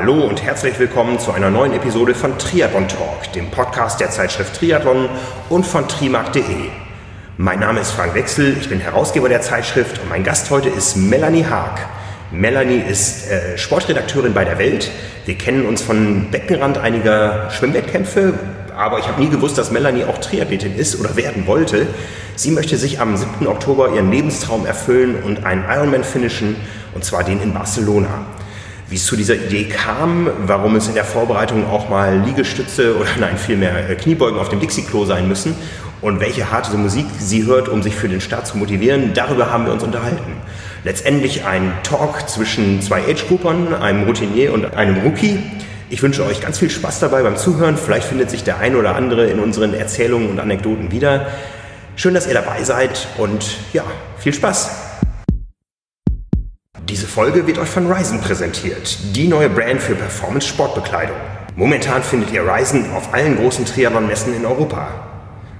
Hallo und herzlich willkommen zu einer neuen Episode von Triathlon Talk, dem Podcast der Zeitschrift Triathlon und von trimark.de. Mein Name ist Frank Wechsel, ich bin Herausgeber der Zeitschrift und mein Gast heute ist Melanie Haag. Melanie ist äh, Sportredakteurin bei der Welt. Wir kennen uns von Beckenrand einiger Schwimmwettkämpfe, aber ich habe nie gewusst, dass Melanie auch Triathletin ist oder werden wollte. Sie möchte sich am 7. Oktober ihren Lebenstraum erfüllen und einen Ironman finishen, und zwar den in Barcelona. Wie es zu dieser Idee kam, warum es in der Vorbereitung auch mal Liegestütze oder nein, vielmehr äh, Kniebeugen auf dem Dixie-Klo sein müssen und welche harte Musik sie hört, um sich für den Start zu motivieren, darüber haben wir uns unterhalten. Letztendlich ein Talk zwischen zwei Age-Groupern, einem Routinier und einem Rookie. Ich wünsche euch ganz viel Spaß dabei beim Zuhören. Vielleicht findet sich der ein oder andere in unseren Erzählungen und Anekdoten wieder. Schön, dass ihr dabei seid und ja, viel Spaß. Diese Folge wird euch von Ryzen präsentiert, die neue Brand für Performance-Sportbekleidung. Momentan findet ihr Ryzen auf allen großen Triathlon-Messen in Europa.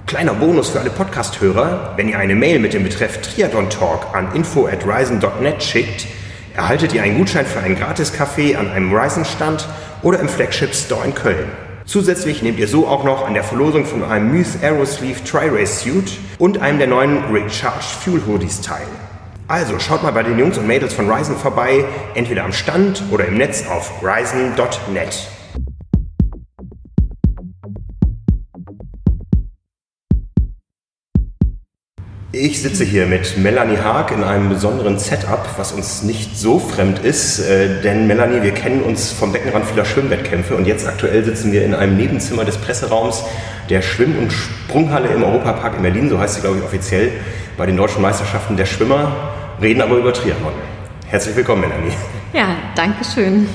Kleiner Bonus für alle Podcast-Hörer, wenn ihr eine Mail mit dem Betreff Triathlon Talk an info at ryzen.net schickt, erhaltet ihr einen Gutschein für einen Gratis-Café an einem Ryzen-Stand oder im Flagship Store in Köln. Zusätzlich nehmt ihr so auch noch an der Verlosung von einem Muth Aerosleeve Tri-Race Suit und einem der neuen Recharged Fuel Hoodies teil. Also schaut mal bei den Jungs und Mädels von Ryzen vorbei, entweder am Stand oder im Netz auf ryzen.net. Ich sitze hier mit Melanie Haag in einem besonderen Setup, was uns nicht so fremd ist, äh, denn Melanie, wir kennen uns vom Beckenrand vieler Schwimmwettkämpfe und jetzt aktuell sitzen wir in einem Nebenzimmer des Presseraums der Schwimm- und Sprunghalle im Europapark in Berlin, so heißt sie glaube ich offiziell, bei den deutschen Meisterschaften der Schwimmer, reden aber über Triathlon. Herzlich willkommen, Melanie. Ja, danke schön.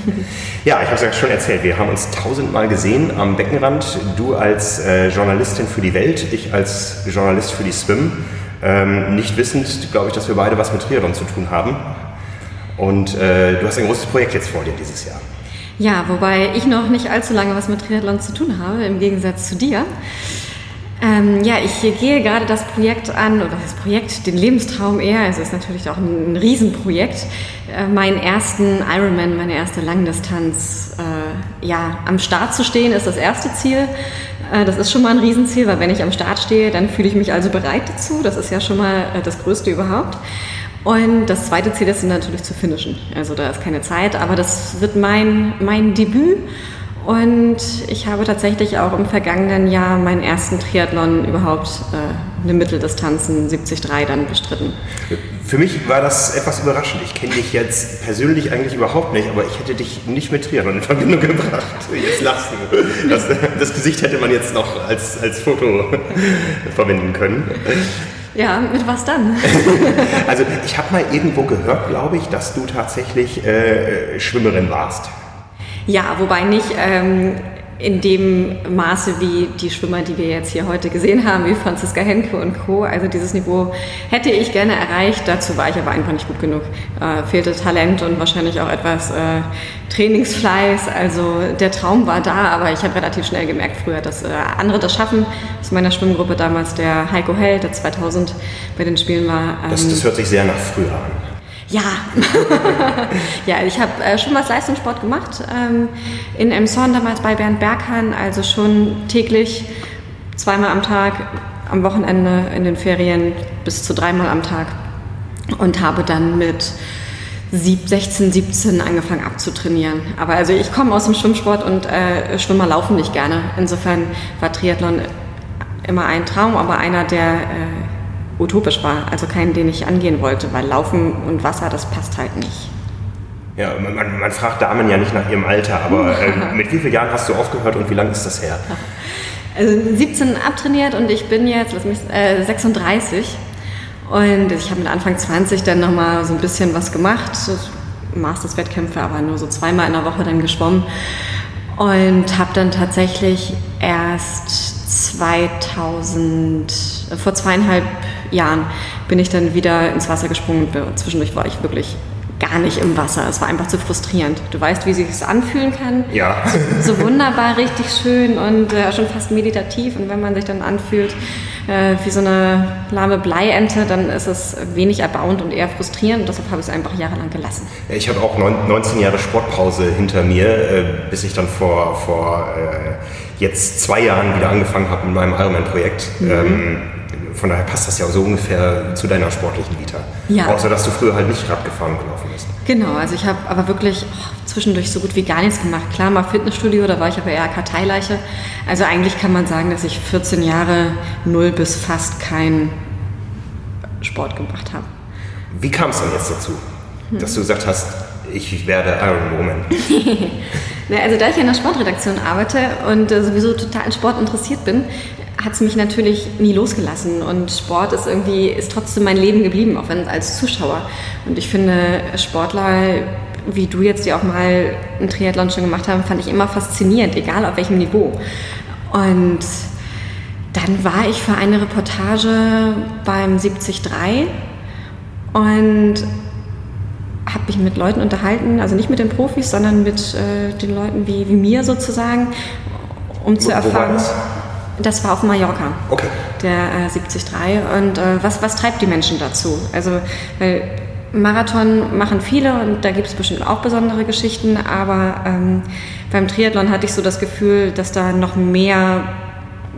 Ja, ich habe es ja schon erzählt, wir haben uns tausendmal gesehen am Beckenrand. Du als äh, Journalistin für die Welt, ich als Journalist für die Swim. Ähm, nicht wissend, glaube ich, dass wir beide was mit Triathlon zu tun haben. Und äh, du hast ein großes Projekt jetzt vor dir dieses Jahr. Ja, wobei ich noch nicht allzu lange was mit Triathlon zu tun habe, im Gegensatz zu dir. Ähm, ja, ich gehe gerade das Projekt an, oder das Projekt, den Lebenstraum eher, es ist natürlich auch ein, ein Riesenprojekt, äh, meinen ersten Ironman, meine erste Langdistanz, äh, ja, am Start zu stehen, ist das erste Ziel. Äh, das ist schon mal ein Riesenziel, weil wenn ich am Start stehe, dann fühle ich mich also bereit dazu. Das ist ja schon mal äh, das Größte überhaupt. Und das zweite Ziel ist natürlich zu finishen. Also da ist keine Zeit, aber das wird mein, mein Debüt. Und ich habe tatsächlich auch im vergangenen Jahr meinen ersten Triathlon überhaupt äh, eine Mitteldistanzen 73 dann bestritten. Für mich war das etwas überraschend. Ich kenne dich jetzt persönlich eigentlich überhaupt nicht, aber ich hätte dich nicht mit Triathlon in Verbindung gebracht. Jetzt lachst du. Das, das Gesicht hätte man jetzt noch als, als Foto verwenden können. Ja, mit was dann? also ich habe mal irgendwo gehört, glaube ich, dass du tatsächlich äh, Schwimmerin warst. Ja, wobei nicht ähm, in dem Maße wie die Schwimmer, die wir jetzt hier heute gesehen haben, wie Franziska Henke und Co. Also dieses Niveau hätte ich gerne erreicht, dazu war ich aber einfach nicht gut genug. Äh, fehlte Talent und wahrscheinlich auch etwas äh, Trainingsfleiß. Also der Traum war da, aber ich habe relativ schnell gemerkt früher, dass äh, andere das schaffen. Aus meiner Schwimmgruppe damals der Heiko Held, der 2000 bei den Spielen war. Ähm, das, das hört sich sehr nach früher an. Ja, ja ich habe äh, schon was Leistungssport gemacht. Ähm, in Emson damals bei Bernd Berghahn, also schon täglich, zweimal am Tag, am Wochenende, in den Ferien bis zu dreimal am Tag. Und habe dann mit 16, 17 angefangen abzutrainieren. Aber also ich komme aus dem Schwimmsport und äh, Schwimmer laufen nicht gerne. Insofern war Triathlon immer ein Traum, aber einer, der äh, utopisch war, also keinen, den ich angehen wollte, weil Laufen und Wasser, das passt halt nicht. Ja, man, man fragt Damen ja nicht nach ihrem Alter, aber äh, mit wie vielen Jahren hast du aufgehört und wie lange ist das her? Also 17 abtrainiert und ich bin jetzt, lass mich, äh, 36 und ich habe mit Anfang 20 dann nochmal so ein bisschen was gemacht, Masters-Wettkämpfe, aber nur so zweimal in der Woche dann geschwommen und habe dann tatsächlich erst 2000, äh, vor zweieinhalb Jahren bin ich dann wieder ins Wasser gesprungen. Zwischendurch war ich wirklich gar nicht im Wasser. Es war einfach zu frustrierend. Du weißt, wie sich es anfühlen kann. Ja. So, so wunderbar, richtig schön und äh, schon fast meditativ. Und wenn man sich dann anfühlt, äh, wie so eine lahme Bleiente, dann ist es wenig erbauend und eher frustrierend. Und deshalb habe ich es einfach jahrelang gelassen. Ich habe auch 19 Jahre Sportpause hinter mir, äh, bis ich dann vor, vor äh, jetzt zwei Jahren wieder angefangen habe mit meinem Ironman-Projekt. Mhm. Ähm, von daher passt das ja so ungefähr zu deiner sportlichen Vita. Ja. Außer, dass du früher halt nicht Rad gefahren und gelaufen bist. Genau, also ich habe aber wirklich oh, zwischendurch so gut wie gar nichts gemacht. Klar, mal Fitnessstudio, da war ich aber eher Karteileiche. Also eigentlich kann man sagen, dass ich 14 Jahre null bis fast keinen Sport gemacht habe. Wie kam es dann jetzt dazu, hm. dass du gesagt hast, ich werde Iron Woman? also da ich in der Sportredaktion arbeite und äh, sowieso total in Sport interessiert bin, hat es mich natürlich nie losgelassen und Sport ist irgendwie, ist trotzdem mein Leben geblieben, auch wenn als Zuschauer. Und ich finde, Sportler, wie du jetzt, die auch mal einen Triathlon schon gemacht haben, fand ich immer faszinierend, egal auf welchem Niveau. Und dann war ich für eine Reportage beim 73 und habe mich mit Leuten unterhalten, also nicht mit den Profis, sondern mit äh, den Leuten wie, wie mir sozusagen, um zu erfahren. Das war auf Mallorca, okay. der äh, 73. Und äh, was, was treibt die Menschen dazu? Also, weil Marathon machen viele und da gibt es bestimmt auch besondere Geschichten, aber ähm, beim Triathlon hatte ich so das Gefühl, dass da noch mehr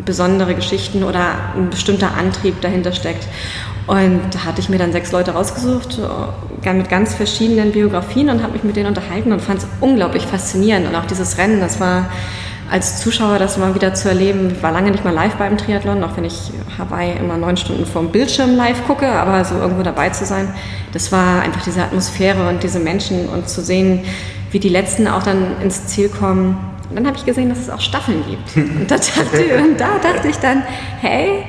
besondere Geschichten oder ein bestimmter Antrieb dahinter steckt. Und da hatte ich mir dann sechs Leute rausgesucht, äh, mit ganz verschiedenen Biografien und habe mich mit denen unterhalten und fand es unglaublich faszinierend. Und auch dieses Rennen, das war als Zuschauer das mal wieder zu erleben. Ich war lange nicht mal live beim Triathlon, auch wenn ich Hawaii immer neun Stunden vorm Bildschirm live gucke, aber so irgendwo dabei zu sein, das war einfach diese Atmosphäre und diese Menschen und zu sehen, wie die Letzten auch dann ins Ziel kommen. Und dann habe ich gesehen, dass es auch Staffeln gibt. Und da dachte, und da dachte ich dann, hey,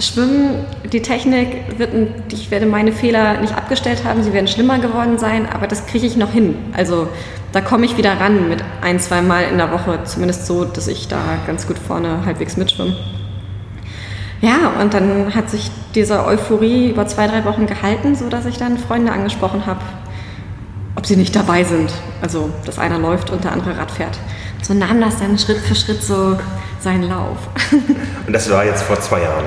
Schwimmen, die Technik, wird, ich werde meine Fehler nicht abgestellt haben, sie werden schlimmer geworden sein, aber das kriege ich noch hin. Also da komme ich wieder ran mit ein, zwei Mal in der Woche, zumindest so, dass ich da ganz gut vorne halbwegs mitschwimme. Ja, und dann hat sich diese Euphorie über zwei, drei Wochen gehalten, sodass ich dann Freunde angesprochen habe, ob sie nicht dabei sind. Also, dass einer läuft und der andere Rad fährt. So nahm das dann Schritt für Schritt so seinen Lauf. Und das war jetzt vor zwei Jahren?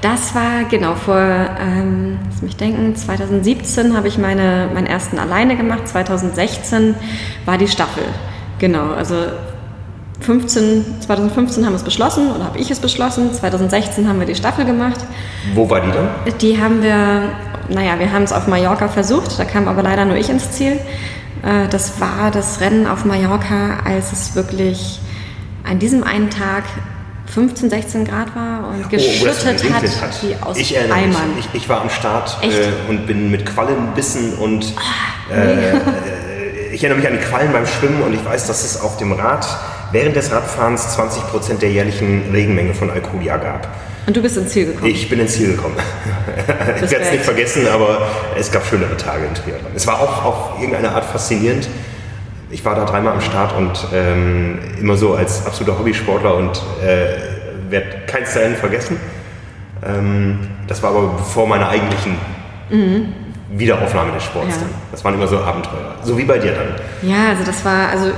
Das war genau vor, ähm, lass mich denken, 2017 habe ich meine, meinen ersten alleine gemacht, 2016 war die Staffel. Genau, also 15, 2015 haben wir es beschlossen oder habe ich es beschlossen, 2016 haben wir die Staffel gemacht. Wo war die dann? Die haben wir, naja, wir haben es auf Mallorca versucht, da kam aber leider nur ich ins Ziel. Äh, das war das Rennen auf Mallorca, als es wirklich an diesem einen Tag 15, 16 Grad war und geschüttet oh, hat, hat, wie aus ich erinnere Eimern. Mich. Ich, ich war am Start äh, und bin mit Quallen bissen und äh, äh, ich erinnere mich an die Quallen beim Schwimmen und ich weiß, dass es auf dem Rad während des Radfahrens 20 Prozent der jährlichen Regenmenge von Alkoholia gab. Und du bist ins Ziel gekommen? Ich bin ins Ziel gekommen. ich werde es nicht vergessen, aber es gab schönere Tage in Triathlon. Es war auch auf irgendeine Art faszinierend. Ich war da dreimal am Start und ähm, immer so als absoluter Hobbysportler und äh, werde keins dahin vergessen. Ähm, das war aber bevor meine eigentlichen mhm. Wiederaufnahme des Sports ja. dann. Das waren immer so Abenteuer. So wie bei dir dann. Ja, also das war, also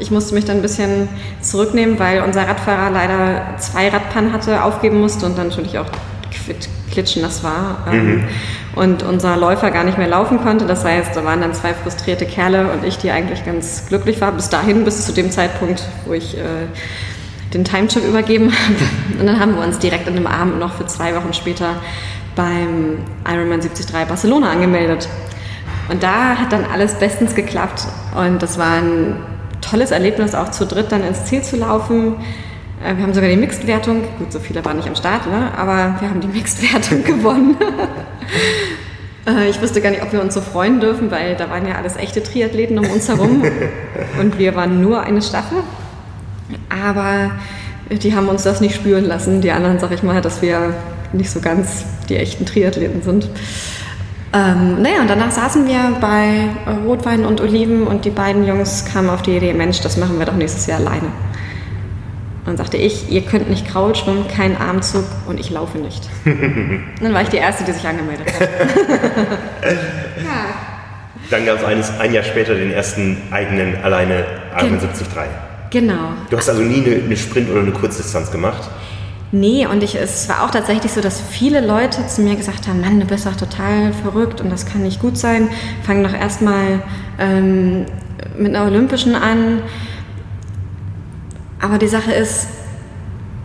ich musste mich dann ein bisschen zurücknehmen, weil unser Radfahrer leider zwei Radpannen hatte, aufgeben musste und dann natürlich auch klitschnass war. Ähm, mhm. Und unser Läufer gar nicht mehr laufen konnte. Das heißt, da waren dann zwei frustrierte Kerle und ich, die eigentlich ganz glücklich war, bis dahin, bis zu dem Zeitpunkt, wo ich äh, den Timechip übergeben habe. Und dann haben wir uns direkt an dem Abend noch für zwei Wochen später beim Ironman 73 Barcelona angemeldet. Und da hat dann alles bestens geklappt. Und das war ein tolles Erlebnis, auch zu dritt dann ins Ziel zu laufen. Äh, wir haben sogar die Mixed-Wertung, gut, so viele waren nicht am Start, ne? aber wir haben die Mixed-Wertung gewonnen. Äh, ich wusste gar nicht, ob wir uns so freuen dürfen, weil da waren ja alles echte Triathleten um uns herum und wir waren nur eine Staffel. Aber die haben uns das nicht spüren lassen, die anderen, sag ich mal, dass wir nicht so ganz die echten Triathleten sind. Ähm, naja, und danach saßen wir bei Rotwein und Oliven und die beiden Jungs kamen auf die Idee, Mensch, das machen wir doch nächstes Jahr alleine. Und dann sagte ich, ihr könnt nicht Kraul schwimmen, keinen Armzug und ich laufe nicht. dann war ich die Erste, die sich angemeldet hat. ja. Dann gab es ein Jahr später den ersten eigenen alleine Ironman 73. Genau. Du hast also nie eine, eine Sprint- oder eine Kurzdistanz gemacht? Nee, und ich, es war auch tatsächlich so, dass viele Leute zu mir gesagt haben, Mann, du bist doch total verrückt und das kann nicht gut sein. Fang doch erstmal ähm, mit einer Olympischen an. Aber die Sache ist,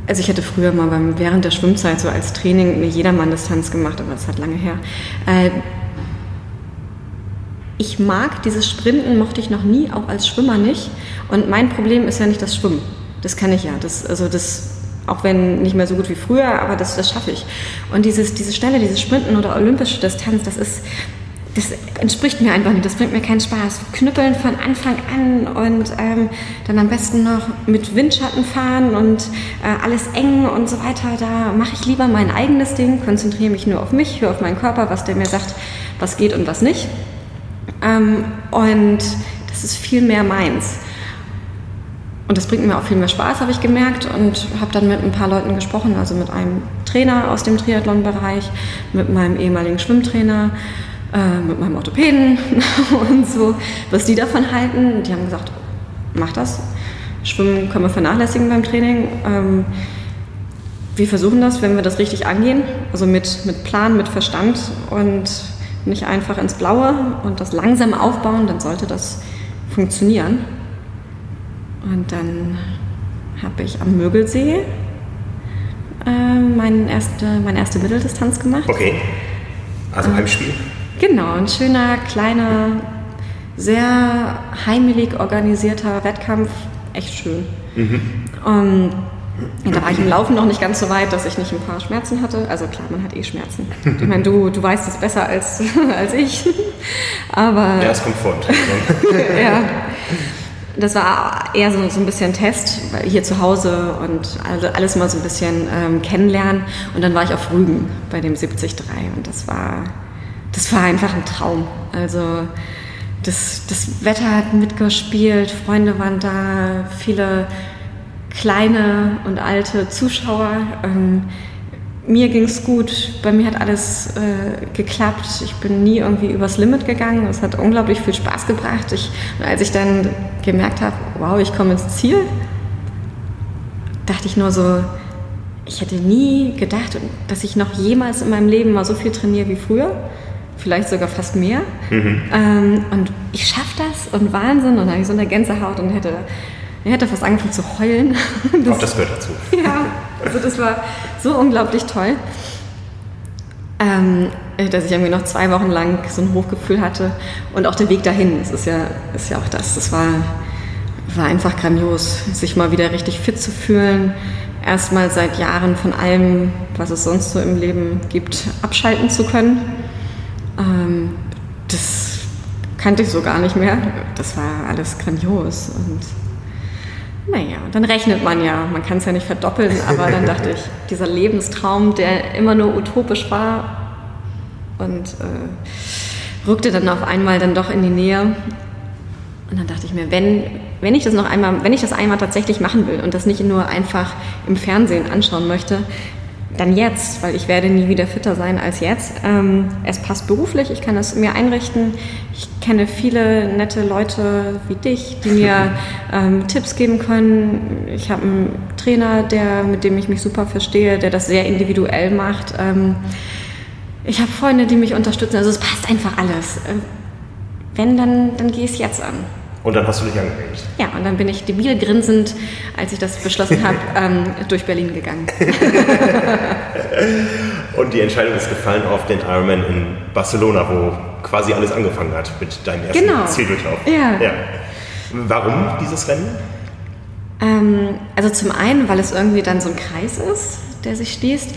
also ich hätte früher mal beim, während der Schwimmzeit so als Training eine Jedermann-Distanz gemacht, aber das hat lange her. Äh, ich mag dieses Sprinten, mochte ich noch nie, auch als Schwimmer nicht. Und mein Problem ist ja nicht das Schwimmen. Das kann ich ja. Das, also das, auch wenn nicht mehr so gut wie früher, aber das, das schaffe ich. Und dieses, diese Schnelle, dieses Sprinten oder olympische Distanz, das ist, das entspricht mir einfach nicht, das bringt mir keinen Spaß. Knüppeln von Anfang an und ähm, dann am besten noch mit Windschatten fahren und äh, alles eng und so weiter. Da mache ich lieber mein eigenes Ding, konzentriere mich nur auf mich, höre auf meinen Körper, was der mir sagt, was geht und was nicht. Ähm, und das ist viel mehr meins. Und das bringt mir auch viel mehr Spaß, habe ich gemerkt. Und habe dann mit ein paar Leuten gesprochen, also mit einem Trainer aus dem Triathlon-Bereich, mit meinem ehemaligen Schwimmtrainer, äh, mit meinem Orthopäden und so, was die davon halten. Die haben gesagt, mach das. Schwimmen können wir vernachlässigen beim Training. Ähm, wir versuchen das, wenn wir das richtig angehen, also mit, mit Plan, mit Verstand und nicht einfach ins Blaue und das langsam aufbauen, dann sollte das funktionieren. Und dann habe ich am Mögelsee äh, meine, erste, meine erste Mitteldistanz gemacht. Okay. Also beim Spiel? Genau, ein schöner, kleiner, sehr heimelig organisierter Wettkampf. Echt schön. Mhm. Um, da war ich im Laufen noch nicht ganz so weit, dass ich nicht ein paar Schmerzen hatte. Also klar, man hat eh Schmerzen. Ich meine, du, du weißt es besser als, als ich. Aber. Ja, es kommt vor. ja. Das war eher so, so ein bisschen Test, weil hier zu Hause und alles mal so ein bisschen ähm, kennenlernen. Und dann war ich auf Rügen bei dem 73 und das war, das war einfach ein Traum. Also das, das Wetter hat mitgespielt, Freunde waren da, viele kleine und alte Zuschauer. Ähm, mir ging es gut, bei mir hat alles äh, geklappt. Ich bin nie irgendwie übers Limit gegangen. Es hat unglaublich viel Spaß gebracht. Ich, als ich dann gemerkt habe, wow, ich komme ins Ziel, dachte ich nur so, ich hätte nie gedacht, dass ich noch jemals in meinem Leben mal so viel trainiere wie früher. Vielleicht sogar fast mehr. Mhm. Ähm, und ich schaffe das und Wahnsinn. Und dann habe ich so eine Gänsehaut und hätte ich hätte fast angefangen zu heulen. Das, Auch das gehört dazu. Ja, also das war so unglaublich toll, ähm, dass ich irgendwie noch zwei Wochen lang so ein Hochgefühl hatte. Und auch der Weg dahin, das ist ja, ist ja auch das. Das war, war einfach grandios, sich mal wieder richtig fit zu fühlen. Erstmal seit Jahren von allem, was es sonst so im Leben gibt, abschalten zu können. Ähm, das kannte ich so gar nicht mehr. Das war alles grandios. Und naja, dann rechnet man ja. Man kann es ja nicht verdoppeln, aber dann dachte ich, dieser Lebenstraum, der immer nur utopisch war und äh, rückte dann auf einmal dann doch in die Nähe. Und dann dachte ich mir, wenn, wenn ich das noch einmal, wenn ich das einmal tatsächlich machen will und das nicht nur einfach im Fernsehen anschauen möchte, dann jetzt, weil ich werde nie wieder fitter sein als jetzt. Ähm, es passt beruflich, ich kann es mir einrichten. Ich kenne viele nette Leute wie dich, die mir ähm, Tipps geben können. Ich habe einen Trainer, der, mit dem ich mich super verstehe, der das sehr individuell macht. Ähm, ich habe Freunde, die mich unterstützen. Also es passt einfach alles. Äh, wenn, dann, dann gehe ich es jetzt an. Und dann hast du dich angemeldet. Ja, und dann bin ich debil grinsend, als ich das beschlossen habe, ähm, durch Berlin gegangen. und die Entscheidung ist gefallen auf den Ironman in Barcelona, wo quasi alles angefangen hat mit deinem ersten genau. Zieldurchlauf. Ja. ja. Warum dieses Rennen? Ähm, also zum einen, weil es irgendwie dann so ein Kreis ist, der sich schließt,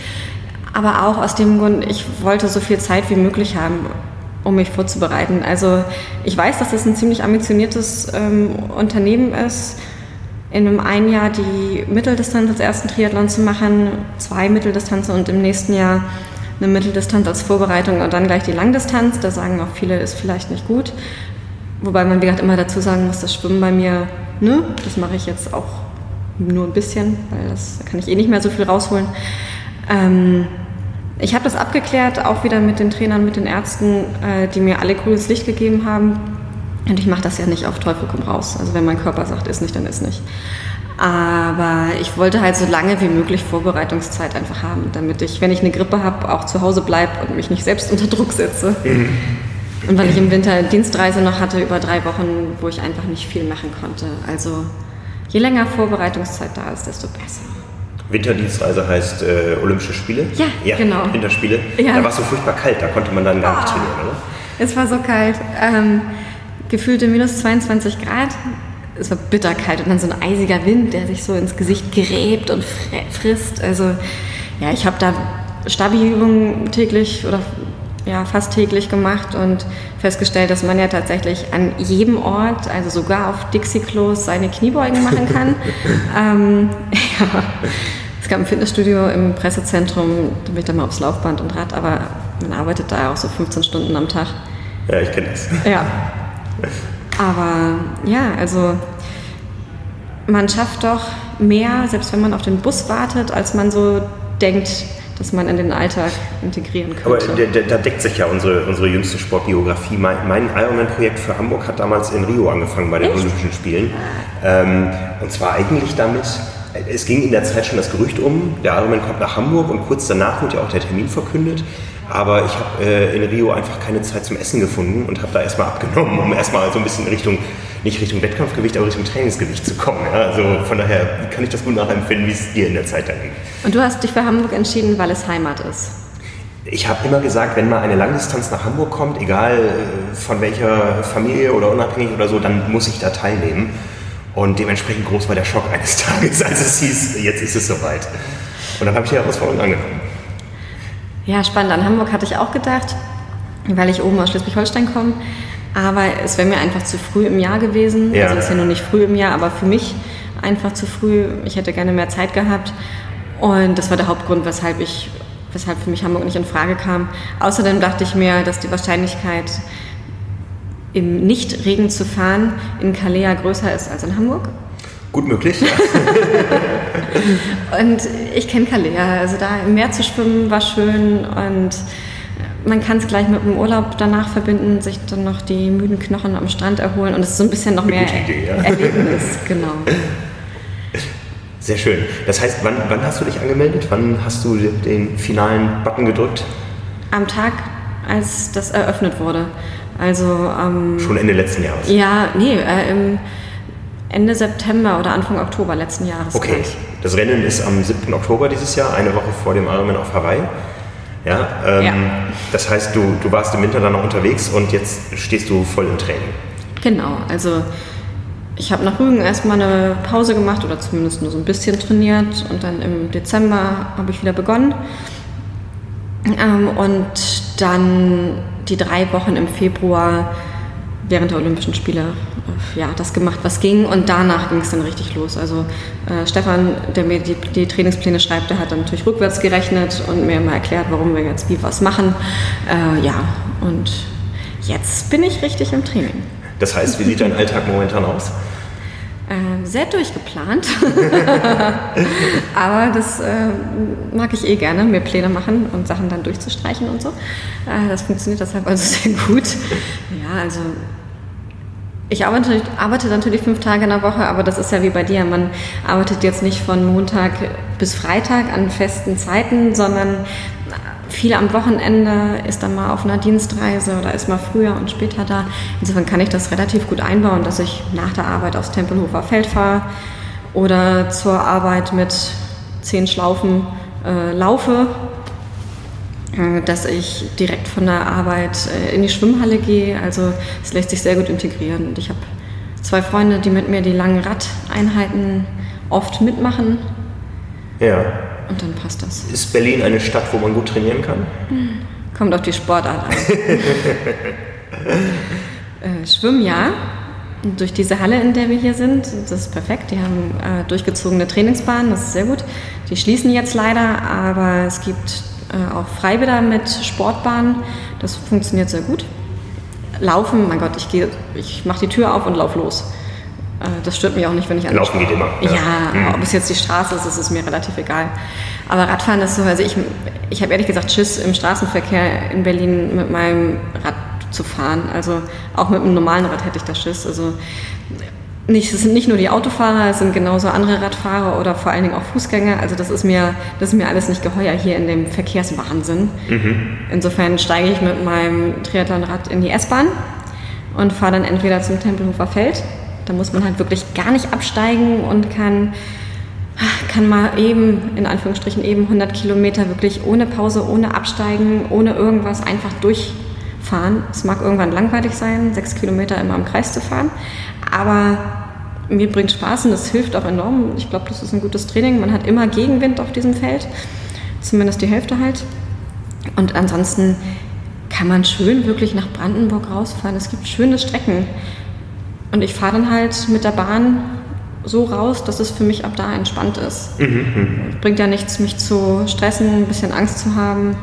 aber auch aus dem Grund, ich wollte so viel Zeit wie möglich haben um mich vorzubereiten. Also ich weiß, dass das ein ziemlich ambitioniertes ähm, Unternehmen ist, in einem einen Jahr die Mitteldistanz als ersten Triathlon zu machen, zwei Mitteldistanzen und im nächsten Jahr eine Mitteldistanz als Vorbereitung und dann gleich die Langdistanz. Da sagen auch viele, ist vielleicht nicht gut. Wobei man, wie gesagt, immer dazu sagen muss, das Schwimmen bei mir, ne, das mache ich jetzt auch nur ein bisschen, weil das da kann ich eh nicht mehr so viel rausholen. Ähm, ich habe das abgeklärt, auch wieder mit den Trainern, mit den Ärzten, äh, die mir alle grünes Licht gegeben haben. Und ich mache das ja nicht auf Teufel komm raus. Also wenn mein Körper sagt, ist nicht, dann ist nicht. Aber ich wollte halt so lange wie möglich Vorbereitungszeit einfach haben, damit ich, wenn ich eine Grippe habe, auch zu Hause bleibe und mich nicht selbst unter Druck setze. Und weil ich im Winter Dienstreise noch hatte, über drei Wochen, wo ich einfach nicht viel machen konnte. Also je länger Vorbereitungszeit da ist, desto besser. Winterdienstreise heißt äh, Olympische Spiele? Ja, ja genau. Winterspiele. Ja. Da war es so furchtbar kalt, da konnte man dann gar oh, nicht trainieren, oder? Es war so kalt. Ähm, gefühlte minus 22 Grad. Es war bitterkalt und dann so ein eisiger Wind, der sich so ins Gesicht gräbt und frisst. Also ja, ich habe da Stabi-Übungen täglich oder ja, fast täglich gemacht und festgestellt, dass man ja tatsächlich an jedem Ort, also sogar auf Dixie-Klos, seine Kniebeugen machen kann. ähm, ja. Es gab ein Fitnessstudio im Pressezentrum, da bin ich dann mal aufs Laufband und Rad, aber man arbeitet da auch so 15 Stunden am Tag. Ja, ich kenne das. Ja. Aber ja, also man schafft doch mehr, selbst wenn man auf den Bus wartet, als man so denkt, dass man in den Alltag integrieren könnte. Aber da, deckt sich ja unsere, unsere jüngste Sportbiografie. Mein, mein Ironman-Projekt für Hamburg hat damals in Rio angefangen bei den Echt? Olympischen Spielen. Ähm, und zwar eigentlich damit, es ging in der Zeit schon das Gerücht um, der Ironman kommt nach Hamburg und kurz danach wurde ja auch der Termin verkündet. Aber ich habe äh, in Rio einfach keine Zeit zum Essen gefunden und habe da erstmal abgenommen, um erstmal so ein bisschen in Richtung nicht Richtung Wettkampfgewicht, aber Richtung Trainingsgewicht zu kommen. Ja? Also von daher kann ich das gut nachempfinden, wie es dir in der Zeit dann ging. Und du hast dich für Hamburg entschieden, weil es Heimat ist. Ich habe immer gesagt, wenn mal eine Langdistanz nach Hamburg kommt, egal äh, von welcher Familie oder unabhängig oder so, dann muss ich da teilnehmen. Und dementsprechend groß war der Schock eines Tages, als es hieß, jetzt ist es soweit. Und dann habe ich die Herausforderung angenommen. Ja, spannend. An Hamburg hatte ich auch gedacht, weil ich oben aus Schleswig-Holstein komme. Aber es wäre mir einfach zu früh im Jahr gewesen. Ja. Also es ist ja noch nicht früh im Jahr, aber für mich einfach zu früh. Ich hätte gerne mehr Zeit gehabt. Und das war der Hauptgrund, weshalb ich, weshalb für mich Hamburg nicht in Frage kam. Außerdem dachte ich mir, dass die Wahrscheinlichkeit, im Nicht-Regen zu fahren, in Kalea größer ist als in Hamburg. Gut möglich. Ja. und ich kenne Kalea. Also da im Meer zu schwimmen war schön und man kann es gleich mit dem Urlaub danach verbinden, sich dann noch die müden Knochen am Strand erholen und es ist so ein bisschen noch mehr Idee, ja. Erlebnis, genau. Sehr schön. Das heißt, wann, wann, hast du dich angemeldet? Wann hast du den finalen Button gedrückt? Am Tag, als das eröffnet wurde. Also ähm, schon Ende letzten Jahres. Ja, nee, äh, Ende September oder Anfang Oktober letzten Jahres. Okay. Gleich. Das Rennen ist am 7. Oktober dieses Jahr, eine Woche vor dem Ironman auf Hawaii. Ja, ähm, ja. Das heißt, du, du warst im Winter dann noch unterwegs und jetzt stehst du voll im Training. Genau, also ich habe nach Rügen erstmal eine Pause gemacht oder zumindest nur so ein bisschen trainiert und dann im Dezember habe ich wieder begonnen. Ähm, und dann die drei Wochen im Februar während der Olympischen Spiele ja, das gemacht, was ging und danach ging es dann richtig los. Also äh, Stefan, der mir die, die, Trainingspläne schreibt, der hat dann natürlich rückwärts gerechnet und mir mal erklärt, warum wir jetzt wie was machen. Äh, ja, und jetzt bin ich richtig im Training. Das heißt, wie sieht dein Alltag momentan aus? Äh, sehr durchgeplant. Aber das äh, mag ich eh gerne, mir Pläne machen und Sachen dann durchzustreichen und so. Äh, das funktioniert deshalb also sehr gut. Ja, also ich arbeite, arbeite, natürlich fünf Tage in der Woche, aber das ist ja wie bei dir. Man arbeitet jetzt nicht von Montag bis Freitag an festen Zeiten, sondern viel am Wochenende ist dann mal auf einer Dienstreise oder ist mal früher und später da. Insofern kann ich das relativ gut einbauen, dass ich nach der Arbeit aufs Tempelhofer Feld fahre oder zur Arbeit mit zehn Schlaufen äh, laufe dass ich direkt von der Arbeit äh, in die Schwimmhalle gehe. Also es lässt sich sehr gut integrieren. Und ich habe zwei Freunde, die mit mir die langen Radeinheiten oft mitmachen. Ja. Und dann passt das. Ist Berlin eine Stadt, wo man gut trainieren kann? Kommt auf die Sportart an. äh, Schwimmen ja. Durch diese Halle, in der wir hier sind, das ist perfekt. Die haben äh, durchgezogene Trainingsbahnen, das ist sehr gut. Die schließen jetzt leider, aber es gibt äh, auch Freibäder mit Sportbahnen. Das funktioniert sehr gut. Laufen, mein Gott, ich, gehe, ich mache die Tür auf und laufe los. Äh, das stört mich auch nicht, wenn ich an Laufen geht immer. Ja, ja mhm. ob es jetzt die Straße ist, ist es mir relativ egal. Aber Radfahren ist so, also ich, ich habe ehrlich gesagt Schiss, im Straßenverkehr in Berlin mit meinem Rad zu fahren. Also auch mit einem normalen Rad hätte ich da Schiss. Also nicht, es sind nicht nur die Autofahrer, es sind genauso andere Radfahrer oder vor allen Dingen auch Fußgänger. Also das ist mir, das ist mir alles nicht geheuer hier in dem Verkehrswahnsinn. Mhm. Insofern steige ich mit meinem Triathlonrad in die S-Bahn und fahre dann entweder zum Tempelhofer Feld. Da muss man halt wirklich gar nicht absteigen und kann, kann mal eben, in Anführungsstrichen eben 100 Kilometer wirklich ohne Pause, ohne Absteigen, ohne irgendwas einfach durchfahren. Es mag irgendwann langweilig sein, sechs Kilometer immer im Kreis zu fahren, aber mir bringt Spaß und es hilft auch enorm. Ich glaube, das ist ein gutes Training. Man hat immer Gegenwind auf diesem Feld, zumindest die Hälfte halt. Und ansonsten kann man schön wirklich nach Brandenburg rausfahren. Es gibt schöne Strecken. Und ich fahre dann halt mit der Bahn so raus, dass es für mich ab da entspannt ist. Mhm. mhm. Bringt ja nichts, mich zu stressen, ein bisschen Angst zu haben.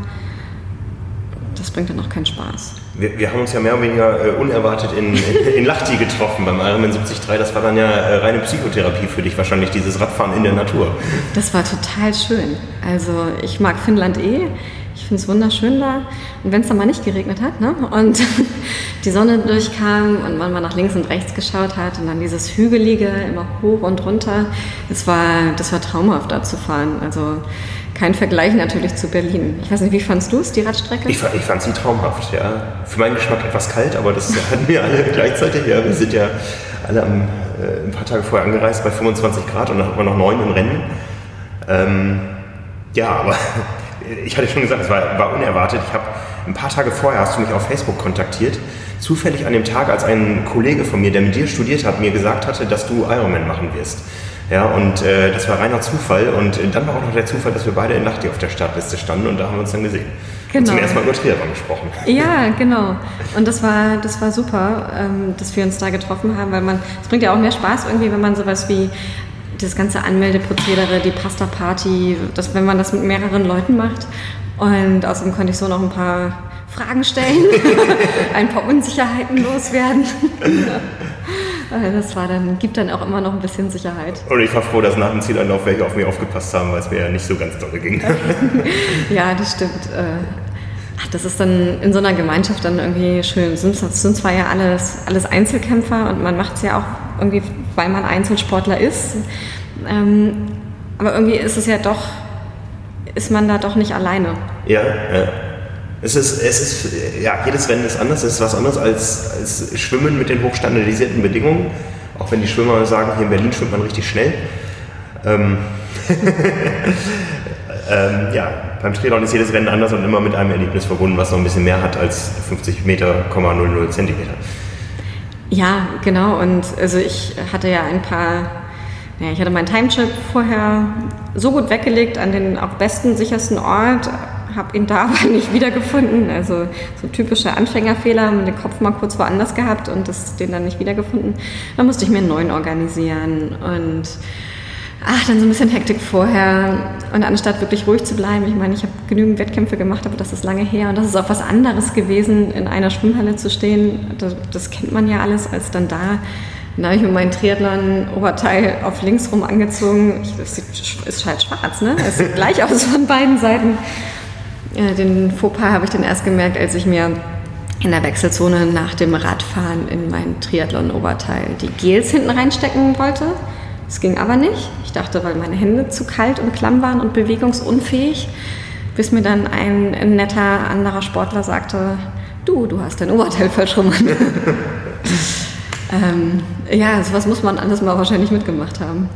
Das bringt dann auch keinen Spaß. Wir, wir, haben uns ja mehr oder weniger äh, unerwartet in, in, in Lahti getroffen beim Ironman 73. Das war dann ja äh, reine Psychotherapie für dich wahrscheinlich, dieses Radfahren in der Natur. Das war total schön. Also ich mag Finnland eh. Ich finde es wunderschön da. Und wenn es dann mal nicht geregnet hat ne? und die Sonne durchkam und man mal nach links und rechts geschaut hat und dann dieses Hügelige immer hoch und runter, das war, das war traumhaft da zu fahren. Also kein Vergleich natürlich zu Berlin. Ich weiß nicht, wie fandest du es, die Radstrecke? Ich, ich fand sie traumhaft, ja. Für meinen Geschmack etwas kalt, aber das hatten wir alle gleichzeitig. Ja, wir sind ja alle am, äh, ein paar Tage vorher angereist bei 25 Grad und dann hatten wir noch neun im Rennen. Ähm, ja, aber ich hatte schon gesagt, es war, war unerwartet. Ich habe ein paar Tage vorher hast du mich auf Facebook kontaktiert. Zufällig an dem Tag, als ein Kollege von mir, der mit dir studiert hat, mir gesagt hatte, dass du Ironman machen wirst. Ja, und äh, das war reiner Zufall. Und dann war auch noch der Zufall, dass wir beide in Nachti auf der Startliste standen und da haben wir uns dann gesehen. Genau. Und zum ersten Mal über Triathlon gesprochen. Ja, genau. Und das war, das war super, ähm, dass wir uns da getroffen haben, weil man, es bringt ja auch mehr Spaß irgendwie, wenn man sowas wie das ganze Anmeldeprozedere, die Pasta-Party, wenn man das mit mehreren Leuten macht. Und außerdem konnte ich so noch ein paar Fragen stellen, ein paar Unsicherheiten loswerden. Äh, das war dann, gibt dann auch immer noch ein bisschen Sicherheit. Und ich war froh, dass nach dem Zielanlauf welche auf mich aufgepasst haben, weil es mir ja nicht so ganz doll ging. ja, das stimmt. Äh, ach, das ist dann in so einer Gemeinschaft dann irgendwie schön. Es sind, sind zwar ja alles, alles Einzelkämpfer und man macht es ja auch irgendwie, weil man Einzelsportler ist. Ähm, aber irgendwie ist es ja doch, ist man da doch nicht alleine. Ja, ja. Es ist, es ist, ja, jedes Rennen ist anders, es ist was anderes als, als Schwimmen mit den hochstandardisierten Bedingungen. Auch wenn die Schwimmer sagen, hier in Berlin schwimmt man richtig schnell. Ähm, ähm, ja, beim Triathlon ist jedes Rennen anders und immer mit einem Erlebnis verbunden, was noch ein bisschen mehr hat als 50 Meter, 00 Zentimeter. Ja, genau. Und also ich hatte ja ein paar, ja, ich hatte meinen Timechip vorher so gut weggelegt an den auch besten, sichersten Ort, habe ihn da aber nicht wiedergefunden. Also so typische Anfängerfehler, den Kopf mal kurz woanders gehabt und das, den dann nicht wiedergefunden. Da musste ich mir einen neuen organisieren und ach, dann so ein bisschen Hektik vorher. Und anstatt wirklich ruhig zu bleiben, ich meine, ich habe genügend Wettkämpfe gemacht, aber das ist lange her und das ist auch was anderes gewesen, in einer Schwimmhalle zu stehen. Das, das kennt man ja alles, als dann da dann habe ich mir mein Triathlon-Oberteil auf links rum angezogen. Es ist halt schwarz, ne? Es sieht gleich aus von beiden Seiten. Den Fauxpas habe ich dann erst gemerkt, als ich mir in der Wechselzone nach dem Radfahren in mein Triathlon-Oberteil die Gels hinten reinstecken wollte. Das ging aber nicht. Ich dachte, weil meine Hände zu kalt und klamm waren und bewegungsunfähig, bis mir dann ein netter anderer Sportler sagte, du, du hast dein Oberteil verschrummelt. ähm, ja, sowas muss man alles mal wahrscheinlich mitgemacht haben.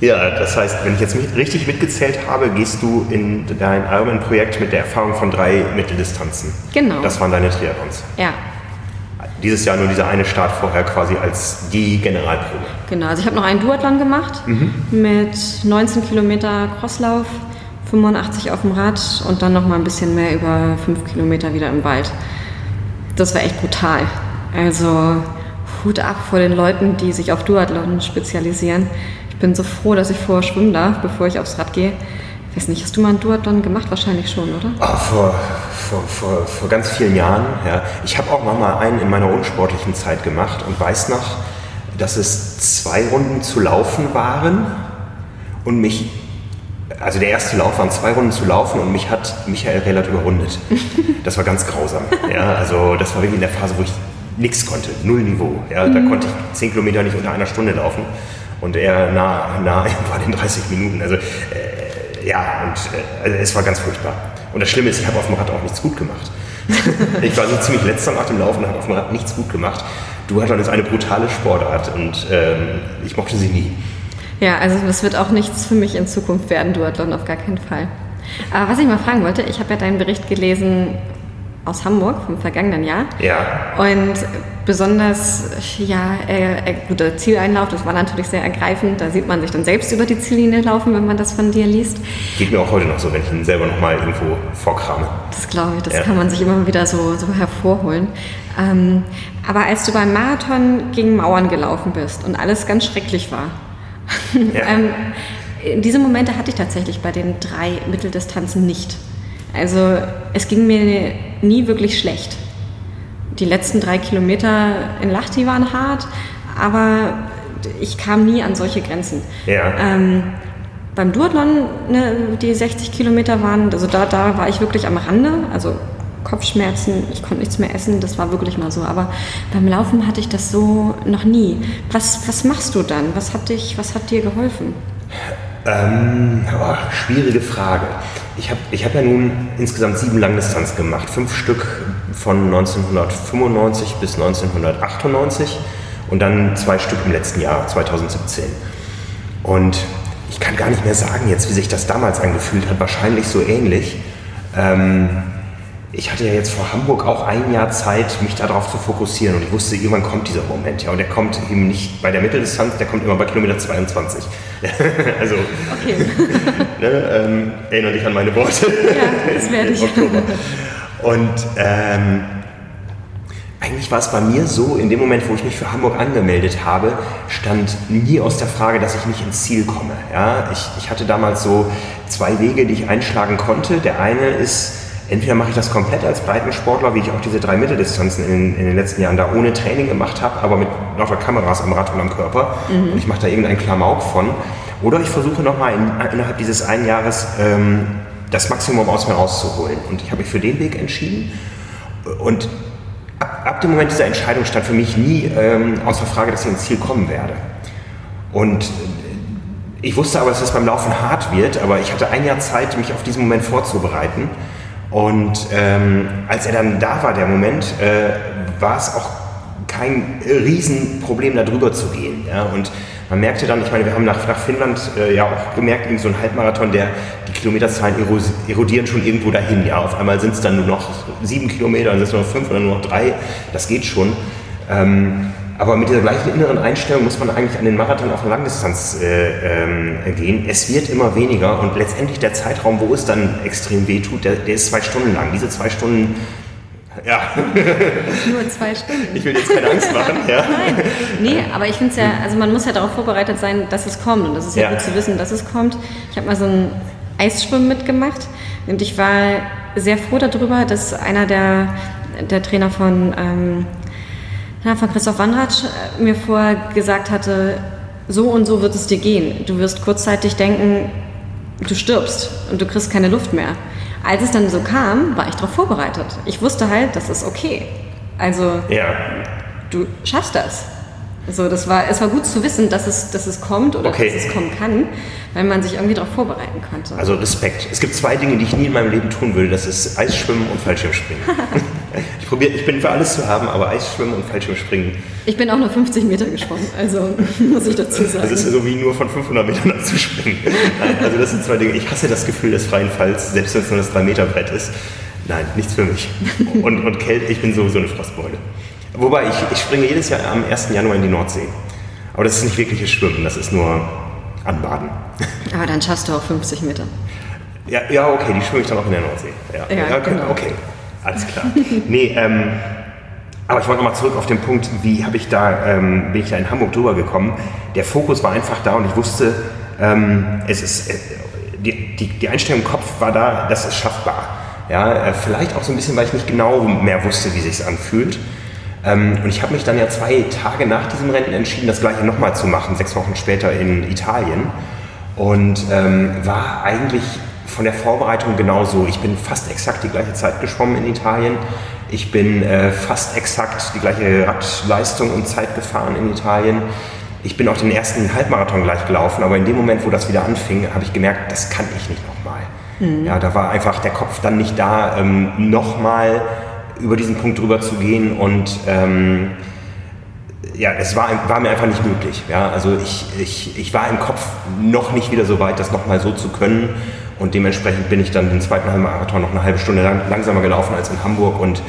Ja, das heißt, wenn ich jetzt richtig mitgezählt habe, gehst du in dein Ironman-Projekt mit der Erfahrung von drei Mitteldistanzen. Genau. Das waren deine Triathlons. Ja. Dieses Jahr nur dieser eine Start vorher quasi als die Generalprobe. Genau, also ich habe noch einen Duathlon gemacht mhm. mit 19 Kilometer Crosslauf, 85 auf dem Rad und dann noch mal ein bisschen mehr über 5 Kilometer wieder im Wald. Das war echt brutal. Also Hut ab vor den Leuten, die sich auf Duathlon spezialisieren bin so froh, dass ich vorher schwimmen darf, bevor ich aufs Rad gehe. Ich weiß nicht, hast du mal einen Duathlon gemacht? Wahrscheinlich schon, oder? Oh, vor, vor, vor, vor ganz vielen Jahren, ja. Ich habe auch mal einen in meiner unsportlichen Zeit gemacht und weiß noch, dass es zwei Runden zu laufen waren und mich, also der erste Lauf waren zwei Runden zu laufen und mich hat Michael Rellert überrundet. Das war ganz grausam. Ja, also das war wirklich in der Phase, wo ich nichts konnte, null Niveau. Ja, mhm. Da konnte ich 10 Kilometer nicht unter einer Stunde laufen und er nah, nah bei den 30 Minuten. Also äh, ja, und äh, also es war ganz furchtbar. Und das Schlimme ist, ich habe auf dem Rad auch nichts gut gemacht. ich war so ziemlich letzter nach dem Laufen und habe auf dem Rad nichts gut gemacht. Duathlon ist eine brutale Sportart und ähm, ich mochte sie nie. Ja, also das wird auch nichts für mich in Zukunft werden, Duathlon auf gar keinen Fall. Aber was ich mal fragen wollte, ich habe ja deinen Bericht gelesen aus Hamburg vom vergangenen Jahr. Ja. Und besonders, ja, äh, äh, guter Zieleinlauf, das war natürlich sehr ergreifend. Da sieht man sich dann selbst über die Ziellinie laufen, wenn man das von dir liest. Geht mir auch heute noch so, wenn ich ihn selber nochmal irgendwo vorkrame. Das glaube ich, das ja. kann man sich immer wieder so, so hervorholen. Ähm, aber als du beim Marathon gegen Mauern gelaufen bist und alles ganz schrecklich war, ja. ähm, diese Momente hatte ich tatsächlich bei den drei Mitteldistanzen nicht. Also es ging mir nie wirklich schlecht. Die letzten drei Kilometer in Lahti waren hart, aber ich kam nie an solche Grenzen. Ja. Ähm, beim Duathlon, ne, die 60 Kilometer waren, also da, da war ich wirklich am Rande, also Kopfschmerzen, ich konnte nichts mehr essen, das war wirklich mal so. Aber beim Laufen hatte ich das so noch nie. Was, was machst du dann? Was hat, dich, was hat dir geholfen? Ähm, oh, schwierige Frage. Ich habe ich hab ja nun insgesamt sieben Langdistanz gemacht. Fünf Stück von 1995 bis 1998 und dann zwei Stück im letzten Jahr, 2017. Und ich kann gar nicht mehr sagen jetzt, wie sich das damals angefühlt hat. Wahrscheinlich so ähnlich. Ähm, ich hatte ja jetzt vor Hamburg auch ein Jahr Zeit, mich darauf zu fokussieren und ich wusste, irgendwann kommt dieser Moment. Ja, und der kommt eben nicht bei der Mitteldistanz, der kommt immer bei Kilometer 22. also, okay. ne, ähm, erinnere dich an meine Worte. Ja, das werde ich. Oktober. Und ähm, eigentlich war es bei mir so, in dem Moment, wo ich mich für Hamburg angemeldet habe, stand nie aus der Frage, dass ich nicht ins Ziel komme. Ja, ich, ich hatte damals so zwei Wege, die ich einschlagen konnte. Der eine ist, entweder mache ich das komplett als Breitensportler, wie ich auch diese drei Mitteldistanzen in, in den letzten Jahren da ohne Training gemacht habe, aber mit lauter Kameras am Rad und am Körper. Mhm. Und ich mache da irgendeinen Klamauk von. Oder ich versuche nochmal in, innerhalb dieses einen Jahres ähm, das Maximum aus mir rauszuholen. Und ich habe mich für den Weg entschieden. Und ab, ab, dem Moment dieser Entscheidung stand für mich nie ähm, außer Frage, dass ich ins Ziel kommen werde. Und ich wusste aber, dass es beim Laufen hart wird, aber ich hatte ein Jahr Zeit, mich auf diesen Moment vorzubereiten. Und ähm, als er dann da war, der Moment, äh, war es auch kein Riesenproblem, da drüber zu gehen. Ja? Und man merkte dann, ich meine, wir haben nach, nach Finnland äh, ja auch gemerkt, so ein Halbmarathon, der, die Kilometerzahlen erodieren schon irgendwo dahin. Ja? Auf einmal sind es dann nur noch sieben Kilometer, dann sind es nur noch fünf oder nur noch drei. Das geht schon. Ähm, aber mit dieser gleichen inneren Einstellung muss man eigentlich an den Marathon auf eine Langdistanz äh, ähm, gehen. Es wird immer weniger und letztendlich der Zeitraum, wo es dann extrem weh tut, der, der ist zwei Stunden lang. Diese zwei Stunden ja. Nur zwei Stunden. Ich will jetzt keine Angst machen. Ja. Nein. Nee, aber ich finde es ja, also man muss ja darauf vorbereitet sein, dass es kommt. Und das ist ja, ja gut zu wissen, dass es kommt. Ich habe mal so ein Eisschwimmen mitgemacht und ich war sehr froh darüber, dass einer der, der Trainer von ähm, ja, von Christoph Wandratsch äh, mir vorher gesagt hatte, so und so wird es dir gehen. Du wirst kurzzeitig denken, du stirbst und du kriegst keine Luft mehr. Als es dann so kam, war ich darauf vorbereitet. Ich wusste halt, das ist okay. Also, ja. du schaffst das. So, das war, es war gut zu wissen, dass es, dass es kommt oder okay. dass es kommen kann, weil man sich irgendwie darauf vorbereiten konnte. Also Respekt. Es gibt zwei Dinge, die ich nie in meinem Leben tun würde. Das ist Eisschwimmen und Fallschirmspringen. ich, probier, ich bin für alles zu haben, aber Eisschwimmen und Fallschirmspringen. Ich bin auch nur 50 Meter geschwommen, also muss ich dazu sagen. Das ist so wie nur von 500 Metern abzuspringen. Nein, also das sind zwei Dinge. Ich hasse das Gefühl des freien Falls, selbst wenn es nur das 3-Meter-Brett ist. Nein, nichts für mich. Und, und Kälte, ich bin sowieso eine Frostbeule. Wobei, ich, ich springe jedes Jahr am 1. Januar in die Nordsee. Aber das ist nicht wirkliches Schwimmen, das ist nur Anbaden. Aber dann schaffst du auch 50 Meter. Ja, ja okay, die schwimme ich dann auch in der Nordsee. Ja, ja, ja genau. okay, alles klar. nee, ähm, aber ich wollte nochmal zurück auf den Punkt, wie habe ich da, ähm, bin ich da in Hamburg drüber gekommen. Der Fokus war einfach da und ich wusste, ähm, es ist, äh, die, die, die Einstellung im Kopf war da, das ist schaffbar. Ja, äh, vielleicht auch so ein bisschen, weil ich nicht genau mehr wusste, wie sich anfühlt. Ähm, und ich habe mich dann ja zwei Tage nach diesem Rennen entschieden, das gleiche nochmal zu machen, sechs Wochen später in Italien. Und ähm, war eigentlich von der Vorbereitung genauso. Ich bin fast exakt die gleiche Zeit geschwommen in Italien. Ich bin äh, fast exakt die gleiche Radleistung und Zeit gefahren in Italien. Ich bin auch den ersten Halbmarathon gleich gelaufen, aber in dem Moment, wo das wieder anfing, habe ich gemerkt, das kann ich nicht nochmal. Mhm. Ja, da war einfach der Kopf dann nicht da, ähm, nochmal über diesen Punkt drüber zu gehen und ähm, ja, es war, war, mir einfach nicht möglich. Ja, also ich, ich, ich war im Kopf noch nicht wieder so weit, das nochmal so zu können. Und dementsprechend bin ich dann den zweiten Halbmarathon noch eine halbe Stunde lang, langsamer gelaufen als in Hamburg und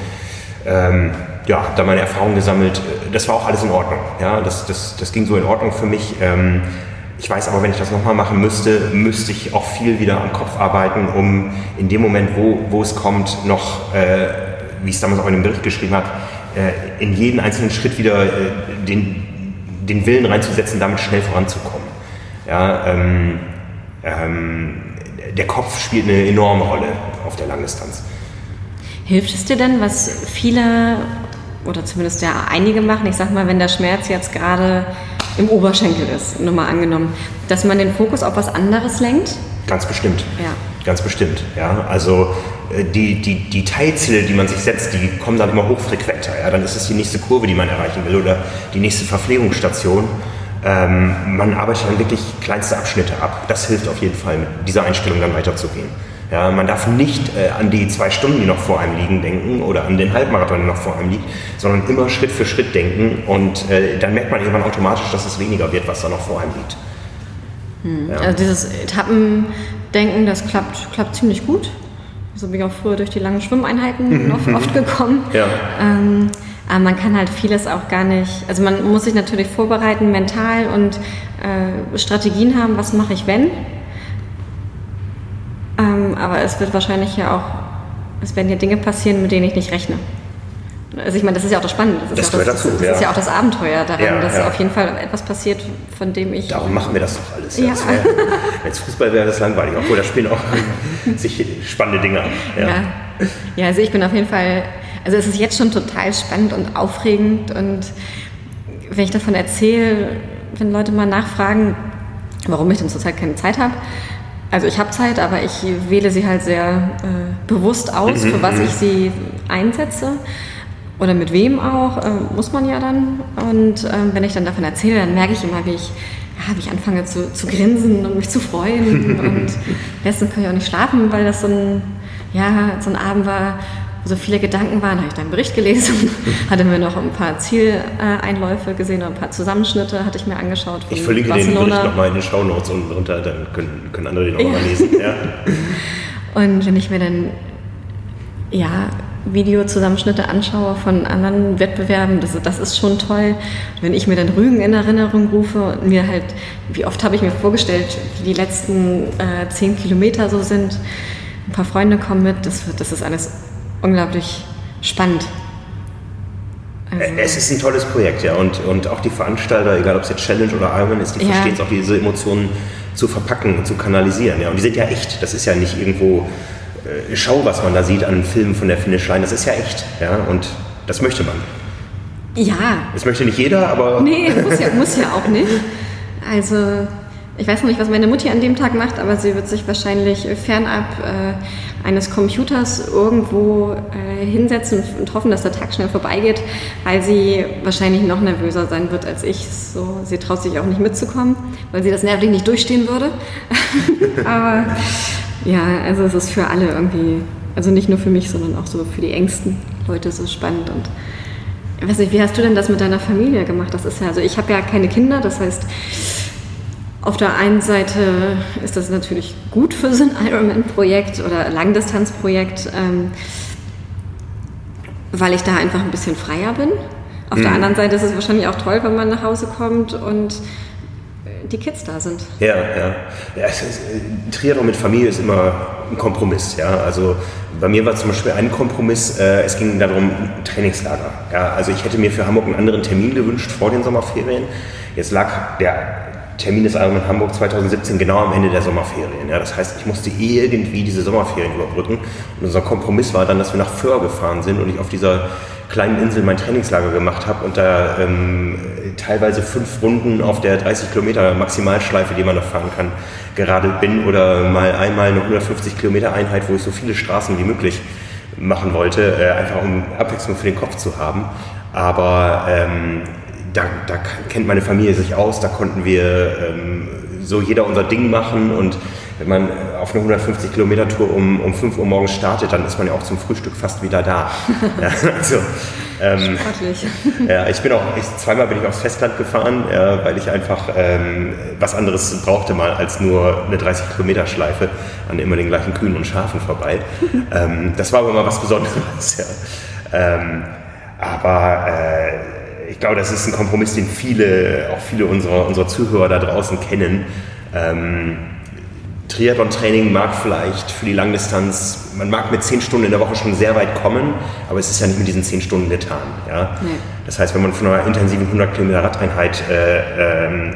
ähm, ja, habe da meine Erfahrungen gesammelt. Das war auch alles in Ordnung. Ja, das, das, das ging so in Ordnung für mich. Ähm, ich weiß aber, wenn ich das nochmal machen müsste, müsste ich auch viel wieder am Kopf arbeiten, um in dem Moment, wo, wo es kommt, noch, äh, wie ich es damals auch in dem Bericht geschrieben habe, äh, in jeden einzelnen Schritt wieder äh, den, den Willen reinzusetzen, damit schnell voranzukommen. Ja, ähm, ähm, der Kopf spielt eine enorme Rolle auf der Langdistanz. Hilft es dir denn, was viele oder zumindest ja einige machen, ich sag mal, wenn der Schmerz jetzt gerade im Oberschenkel ist, nur mal angenommen, dass man den Fokus auf was anderes lenkt? Ganz bestimmt. Ja. Ganz bestimmt, ja. Also äh, die, die, die Teilziele, die man sich setzt, die kommen dann immer hochfrequenter. Ja? Dann ist es die nächste Kurve, die man erreichen will oder die nächste Verpflegungsstation. Ähm, man arbeitet dann wirklich kleinste Abschnitte ab. Das hilft auf jeden Fall, mit dieser Einstellung dann weiterzugehen. Ja, man darf nicht äh, an die zwei Stunden, die noch vor einem liegen, denken oder an den Halbmarathon, der noch vor einem liegt, sondern immer Schritt für Schritt denken und äh, dann merkt man irgendwann automatisch, dass es weniger wird, was da noch vor einem liegt. Hm. Ja. Also dieses Etappendenken, das klappt, klappt ziemlich gut. So bin ich auch früher durch die langen Schwimmeinheiten oft, oft gekommen. Ja. Ähm, aber man kann halt vieles auch gar nicht, also man muss sich natürlich vorbereiten mental und äh, Strategien haben, was mache ich wenn. Ähm, aber es wird wahrscheinlich ja auch, es werden ja Dinge passieren, mit denen ich nicht rechne. Also ich meine, das ist ja auch das Spannende. Das, das ist, ja das, dazu, das ja. ist ja auch das Abenteuer daran, ja, dass ja. auf jeden Fall etwas passiert, von dem ich... Darum machen wir das doch alles. Ja. Als Fußball wäre das langweilig, obwohl da spielen auch sich spannende Dinge an. Ja. Ja. also ich bin auf jeden Fall... Also es ist jetzt schon total spannend und aufregend und wenn ich davon erzähle, wenn Leute mal nachfragen, warum ich denn zurzeit keine Zeit habe, also ich habe Zeit, aber ich wähle sie halt sehr äh, bewusst aus, mhm, für was mhm. ich sie einsetze oder mit wem auch, äh, muss man ja dann. Und äh, wenn ich dann davon erzähle, dann merke ich immer, wie ich, ja, wie ich anfange zu, zu grinsen und mich zu freuen. und letztens kann ich auch nicht schlafen, weil das so ein, ja, so ein Abend war, so viele Gedanken waren. habe ich deinen Bericht gelesen, hatte mir noch ein paar Zieleinläufe gesehen und ein paar Zusammenschnitte hatte ich mir angeschaut. ich verlinke Barcelona. den Bericht nochmal in den Shownotes unten drunter, dann können, können andere den auch ja. mal lesen. Ja. und wenn ich mir dann ja, Videozusammenschnitte anschaue von anderen Wettbewerben, das, das ist schon toll. Wenn ich mir dann Rügen in Erinnerung rufe und mir halt, wie oft habe ich mir vorgestellt, wie die letzten äh, zehn Kilometer so sind, ein paar Freunde kommen mit, das, das ist alles unglaublich spannend. Also es ist ein tolles Projekt, ja, und, und auch die Veranstalter, egal ob es jetzt Challenge oder Ironman ist, die ja. verstehen es auch, diese Emotionen zu verpacken und zu kanalisieren, ja, und die sind ja echt, das ist ja nicht irgendwo äh, Schau, was man da sieht an Filmen von der Finishline, das ist ja echt. Ja? Und das möchte man. Ja. Das möchte nicht jeder, aber. Nee, muss ja, muss ja auch nicht. Also, ich weiß noch nicht, was meine Mutti an dem Tag macht, aber sie wird sich wahrscheinlich fernab äh, eines Computers irgendwo äh, hinsetzen und hoffen, dass der Tag schnell vorbeigeht, weil sie wahrscheinlich noch nervöser sein wird als ich. So, sie traut sich auch nicht mitzukommen, weil sie das nervlich nicht durchstehen würde. aber ja, also es ist für alle irgendwie, also nicht nur für mich, sondern auch so für die engsten Leute so spannend und ich weiß nicht, wie hast du denn das mit deiner Familie gemacht? Das ist ja, also ich habe ja keine Kinder, das heißt, auf der einen Seite ist das natürlich gut für so ein Ironman-Projekt oder Langdistanzprojekt, ähm, weil ich da einfach ein bisschen freier bin. Auf mhm. der anderen Seite ist es wahrscheinlich auch toll, wenn man nach Hause kommt und die Kids da sind. Ja, ja. ja ist, Triathlon mit Familie ist immer ein Kompromiss. Ja? Also bei mir war zum Beispiel ein Kompromiss, äh, es ging darum, Trainingslager. Ja? Also ich hätte mir für Hamburg einen anderen Termin gewünscht vor den Sommerferien. Jetzt lag der Termin des Ironman Hamburg 2017 genau am Ende der Sommerferien. Ja? Das heißt, ich musste irgendwie diese Sommerferien überbrücken. Und unser Kompromiss war dann, dass wir nach Föhr gefahren sind und ich auf dieser kleinen Insel mein Trainingslager gemacht habe und da ähm, teilweise fünf Runden auf der 30 Kilometer Maximalschleife, die man noch fahren kann, gerade bin oder mal einmal eine 150 Kilometer Einheit, wo ich so viele Straßen wie möglich machen wollte, äh, einfach um Abwechslung für den Kopf zu haben. Aber ähm, da, da, kennt meine Familie sich aus, da konnten wir ähm, so jeder unser Ding machen und wenn man auf eine 150 Kilometer Tour um, um 5 Uhr morgens startet, dann ist man ja auch zum Frühstück fast wieder da. ja, also, ähm, ja, ich bin auch, ich, zweimal bin ich aufs Festland gefahren, ja, weil ich einfach ähm, was anderes brauchte mal als nur eine 30 Kilometer Schleife an immer den gleichen Kühen und Schafen vorbei. ähm, das war aber mal was Besonderes. Ja. Ähm, aber äh, ich glaube, das ist ein Kompromiss, den viele, auch viele unserer, unserer Zuhörer da draußen kennen. Ähm, Triathlon-Training mag vielleicht für die Langdistanz, man mag mit 10 Stunden in der Woche schon sehr weit kommen, aber es ist ja nicht mit diesen 10 Stunden getan. Ja? Nee. Das heißt, wenn man von einer intensiven 100 Kilometer Radeinheit äh, ähm,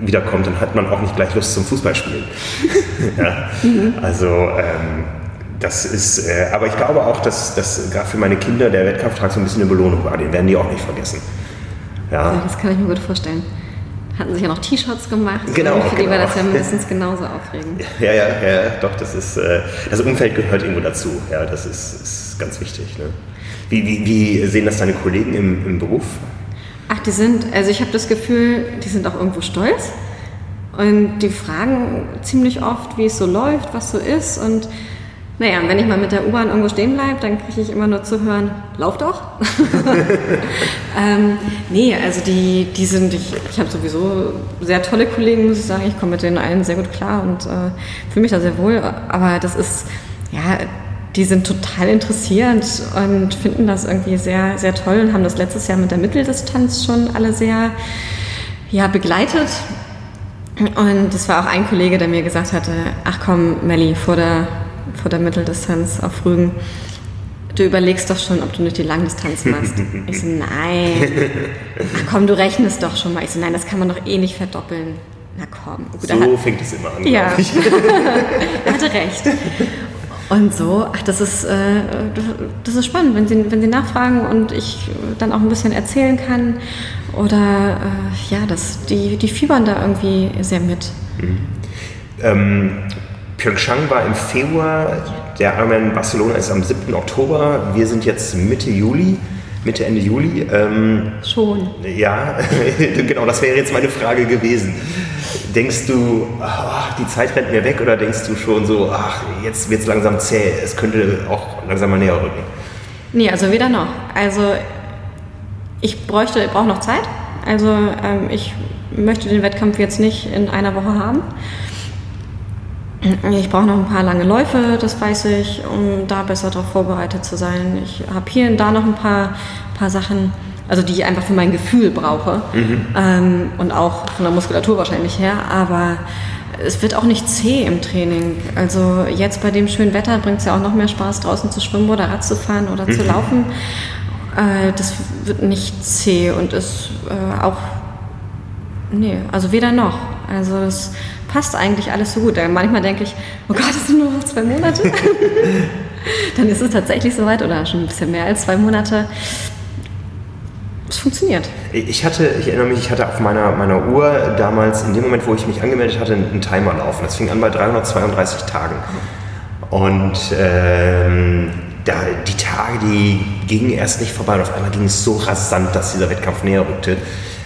wiederkommt, dann hat man auch nicht gleich Lust zum Fußballspielen. ja? Mhm. Also ähm, das ist, äh, aber ich glaube auch, dass, dass gerade für meine Kinder der Wettkampftag so ein bisschen eine Belohnung war. Den werden die auch nicht vergessen. Ja, ja das kann ich mir gut vorstellen hatten sich ja noch T-Shirts gemacht. Genau. Und für genau. die war das ja mindestens genauso aufregend. Ja, ja, ja, doch, das ist, äh, das Umfeld gehört irgendwo dazu. Ja, das ist, ist ganz wichtig. Ne? Wie, wie, wie sehen das deine Kollegen im, im Beruf? Ach, die sind, also ich habe das Gefühl, die sind auch irgendwo stolz. Und die fragen ziemlich oft, wie es so läuft, was so ist. Und naja, wenn ich mal mit der U-Bahn irgendwo stehen bleibe, dann kriege ich immer nur zu hören, lauf doch. ähm, nee, also die, die sind, ich, ich habe sowieso sehr tolle Kollegen, muss ich sagen. Ich komme mit denen allen sehr gut klar und äh, fühle mich da sehr wohl. Aber das ist, ja, die sind total interessiert und finden das irgendwie sehr, sehr toll und haben das letztes Jahr mit der Mitteldistanz schon alle sehr ja, begleitet. Und es war auch ein Kollege, der mir gesagt hatte, ach komm, Melli, vor der vor der Mitteldistanz auf Rügen. Du überlegst doch schon, ob du nicht die Langdistanz machst. Ich so, nein. Ach komm, du rechnest doch schon mal. Ich so, nein, das kann man doch eh nicht verdoppeln. Na komm. Gut, so hat, fängt es immer an. Ja, er hatte recht. Und so, ach, das ist, äh, das ist spannend, wenn Sie, wenn Sie nachfragen und ich dann auch ein bisschen erzählen kann. Oder äh, ja, das, die, die fiebern da irgendwie sehr mit. Mhm. Ähm, Pyeongchang war im Februar, der Ironman Barcelona ist am 7. Oktober. Wir sind jetzt Mitte Juli, Mitte, Ende Juli. Ähm, Schon. Ja, genau, das wäre jetzt meine Frage gewesen. Denkst du, ach, die Zeit rennt mir weg oder denkst du schon so, ach, jetzt wird es langsam zäh, es könnte auch langsam mal näher rücken? Nee, also weder noch. Also ich bräuchte, ich brauche noch Zeit. Also ähm, ich möchte den Wettkampf jetzt nicht in einer Woche haben. Ich brauche noch ein paar lange Läufe, das weiß ich, um da besser darauf vorbereitet zu sein. Ich habe hier und da noch ein paar, paar Sachen, also die ich einfach für mein Gefühl brauche mhm. ähm, und auch von der Muskulatur wahrscheinlich her, aber es wird auch nicht zäh im Training. Also jetzt bei dem schönen Wetter bringt es ja auch noch mehr Spaß, draußen zu schwimmen oder Rad zu fahren oder mhm. zu laufen. Äh, das wird nicht zäh und ist äh, auch, nee, also weder noch. Also das passt eigentlich alles so gut. Manchmal denke ich, oh Gott, es sind nur noch zwei Monate. Dann ist es tatsächlich soweit oder schon ein bisschen mehr als zwei Monate. Es funktioniert. Ich hatte, ich erinnere mich, ich hatte auf meiner, meiner Uhr damals, in dem Moment, wo ich mich angemeldet hatte, einen Timer laufen. Das fing an bei 332 Tagen. Und ähm, da, die Tage, die gingen erst nicht vorbei und auf einmal ging es so rasant, dass dieser Wettkampf näher rückte.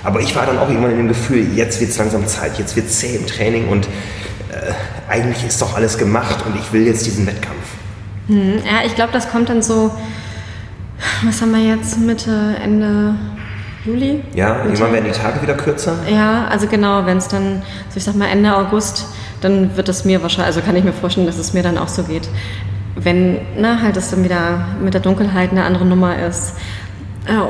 Aber ich war dann auch irgendwann in dem Gefühl, jetzt wird es langsam Zeit, jetzt wird es zäh im Training und äh, eigentlich ist doch alles gemacht und ich will jetzt diesen Wettkampf. Hm, ja, ich glaube, das kommt dann so, was haben wir jetzt, Mitte, Ende Juli? Ja, Mitte? irgendwann werden die Tage wieder kürzer. Ja, also genau, wenn es dann, so ich sag mal Ende August, dann wird es mir wahrscheinlich, also kann ich mir vorstellen, dass es mir dann auch so geht. Wenn ne, halt es dann wieder mit der Dunkelheit eine andere Nummer ist,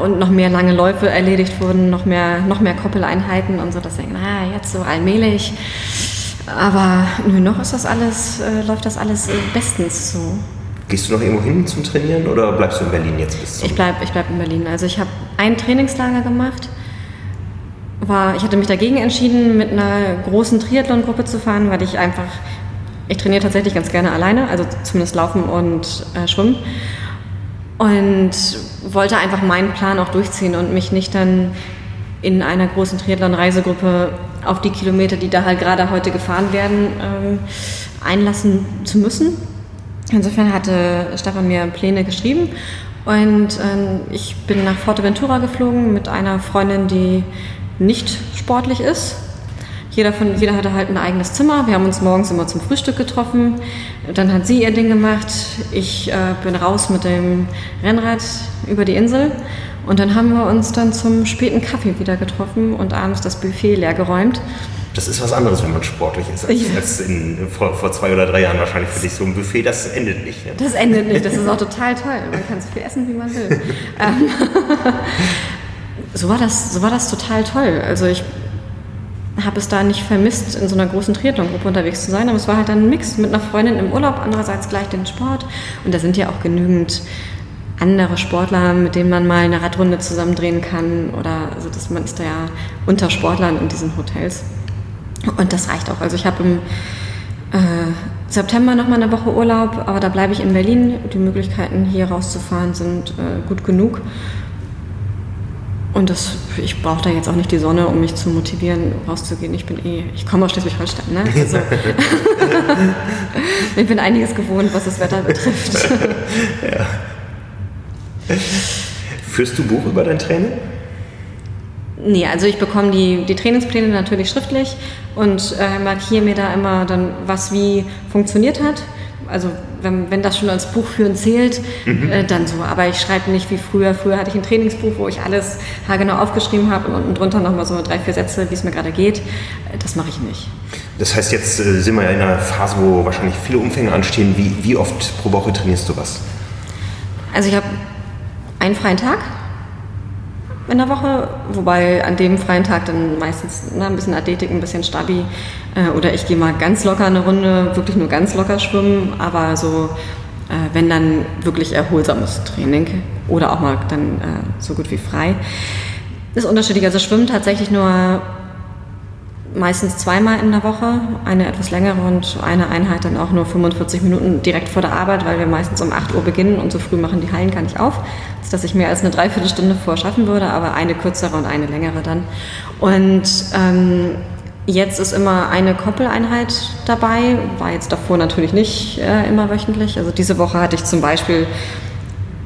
und noch mehr lange Läufe erledigt wurden, noch mehr, noch mehr Koppeleinheiten und so, dass ich denke, na, jetzt so allmählich. Aber nö, noch ist das alles, äh, läuft das alles bestens so. Gehst du noch irgendwo hin zum Trainieren oder bleibst du in Berlin jetzt bis zum Ich bleibe ich bleib in Berlin. Also ich habe ein Trainingslager gemacht. War, ich hatte mich dagegen entschieden, mit einer großen Triathlon-Gruppe zu fahren, weil ich einfach, ich trainiere tatsächlich ganz gerne alleine, also zumindest laufen und äh, schwimmen. Und wollte einfach meinen Plan auch durchziehen und mich nicht dann in einer großen Triathlon-Reisegruppe auf die Kilometer, die da halt gerade heute gefahren werden, ähm, einlassen zu müssen. Insofern hatte Stefan mir Pläne geschrieben und ähm, ich bin nach Forteventura geflogen mit einer Freundin, die nicht sportlich ist. Jeder, von, jeder hatte halt ein eigenes Zimmer. Wir haben uns morgens immer zum Frühstück getroffen. Dann hat sie ihr Ding gemacht. Ich äh, bin raus mit dem Rennrad über die Insel. Und dann haben wir uns dann zum späten Kaffee wieder getroffen und abends das Buffet leer geräumt. Das ist was anderes, wenn man sportlich ist, als, ja. als in, vor, vor, zwei oder drei Jahren wahrscheinlich für dich so ein Buffet. Das endet nicht. Ne? Das endet nicht. Das ist auch total toll. Man kann so viel essen, wie man will. Ähm, so, war das, so war das total toll. Also ich habe es da nicht vermisst, in so einer großen Triathlon-Gruppe unterwegs zu sein, aber es war halt dann ein Mix mit einer Freundin im Urlaub, andererseits gleich den Sport. Und da sind ja auch genügend andere Sportler, mit denen man mal eine Radrunde zusammen drehen kann oder also das, man ist da ja unter Sportlern in diesen Hotels. Und das reicht auch. Also ich habe im äh, September noch mal eine Woche Urlaub, aber da bleibe ich in Berlin. Die Möglichkeiten hier rauszufahren sind äh, gut genug. Und das, ich brauche da jetzt auch nicht die Sonne, um mich zu motivieren, rauszugehen. Ich bin eh, ich komme aus Schleswig-Holstein, ne? Also, ich bin einiges gewohnt, was das Wetter betrifft. ja. Führst du Buch über dein Training? Nee, also ich bekomme die, die Trainingspläne natürlich schriftlich und äh, markiere mir da immer dann, was wie funktioniert hat. Also wenn, wenn das schon als Buchführen zählt, mhm. äh, dann so. Aber ich schreibe nicht wie früher. Früher hatte ich ein Trainingsbuch, wo ich alles haargenau aufgeschrieben habe und unten drunter nochmal so drei, vier Sätze, wie es mir gerade geht. Das mache ich nicht. Das heißt, jetzt äh, sind wir ja in einer Phase, wo wahrscheinlich viele Umfänge anstehen. Wie, wie oft pro Woche trainierst du was? Also ich habe einen freien Tag in der Woche, wobei an dem freien Tag dann meistens ne, ein bisschen Athletik, ein bisschen Stabi äh, oder ich gehe mal ganz locker eine Runde, wirklich nur ganz locker schwimmen, aber so, äh, wenn dann wirklich erholsames Training oder auch mal dann äh, so gut wie frei. Ist unterschiedlich, also schwimmen tatsächlich nur meistens zweimal in der Woche, eine etwas längere und eine Einheit dann auch nur 45 Minuten direkt vor der Arbeit, weil wir meistens um 8 Uhr beginnen und so früh machen die Hallen gar nicht auf, dass ich mehr als eine Dreiviertelstunde vorschaffen würde, aber eine kürzere und eine längere dann. Und ähm, jetzt ist immer eine Koppeleinheit dabei, war jetzt davor natürlich nicht äh, immer wöchentlich. Also diese Woche hatte ich zum Beispiel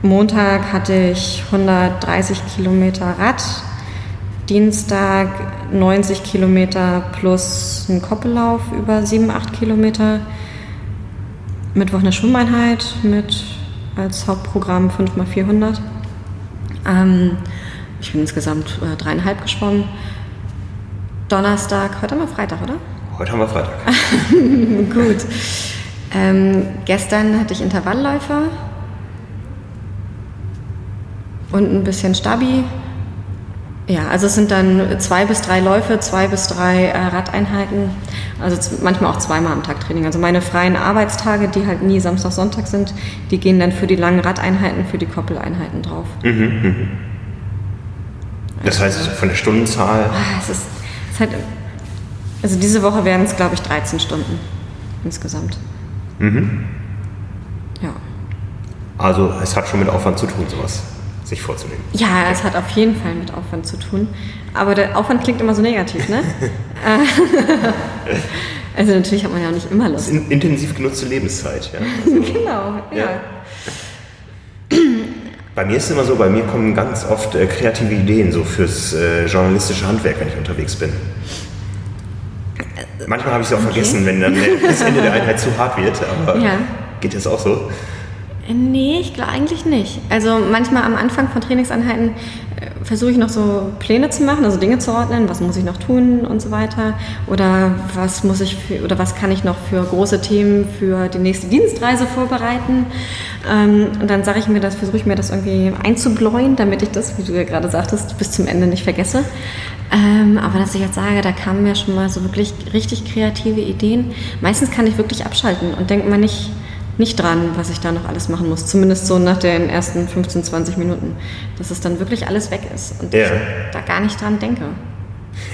Montag hatte ich 130 Kilometer Rad, Dienstag 90 Kilometer plus ein Koppellauf über 7, 8 Kilometer. Mittwoch eine Schwimmeinheit mit als Hauptprogramm 5x400. Ähm, ich bin insgesamt äh, dreieinhalb geschwommen. Donnerstag, heute haben wir Freitag, oder? Heute haben wir Freitag. Gut. Ähm, gestern hatte ich Intervallläufe und ein bisschen Stabi. Ja, also es sind dann zwei bis drei Läufe, zwei bis drei äh, Radeinheiten, also manchmal auch zweimal am Tag Training. Also meine freien Arbeitstage, die halt nie Samstag, Sonntag sind, die gehen dann für die langen Radeinheiten, für die Koppeleinheiten drauf. Mhm, mh. Das heißt, also von der Stundenzahl? Ah, es ist, es ist halt, also diese Woche werden es, glaube ich, 13 Stunden insgesamt. Mhm. Ja. Also es hat schon mit Aufwand zu tun, sowas sich vorzunehmen. Ja, es hat auf jeden Fall mit Aufwand zu tun. Aber der Aufwand klingt immer so negativ, ne? also natürlich hat man ja auch nicht immer Lust. Das ist intensiv genutzte Lebenszeit, ja. Also, genau, ja. ja. Bei mir ist es immer so, bei mir kommen ganz oft äh, kreative Ideen so fürs äh, journalistische Handwerk, wenn ich unterwegs bin. Manchmal habe ich es auch okay. vergessen, wenn dann das Ende der Einheit zu hart wird, aber ja. geht das auch so? Nee, ich glaube eigentlich nicht. Also manchmal am Anfang von Trainingseinheiten äh, versuche ich noch so Pläne zu machen, also Dinge zu ordnen, was muss ich noch tun und so weiter. Oder was muss ich für, oder was kann ich noch für große Themen für die nächste Dienstreise vorbereiten. Ähm, und dann sage ich mir das, versuche ich mir das irgendwie einzubläuen, damit ich das, wie du ja gerade sagtest, bis zum Ende nicht vergesse. Ähm, aber dass ich jetzt sage, da kamen mir schon mal so wirklich richtig kreative Ideen. Meistens kann ich wirklich abschalten und denke mal nicht nicht dran, was ich da noch alles machen muss. Zumindest so nach den ersten 15, 20 Minuten. Dass es dann wirklich alles weg ist und ja. ich da gar nicht dran denke.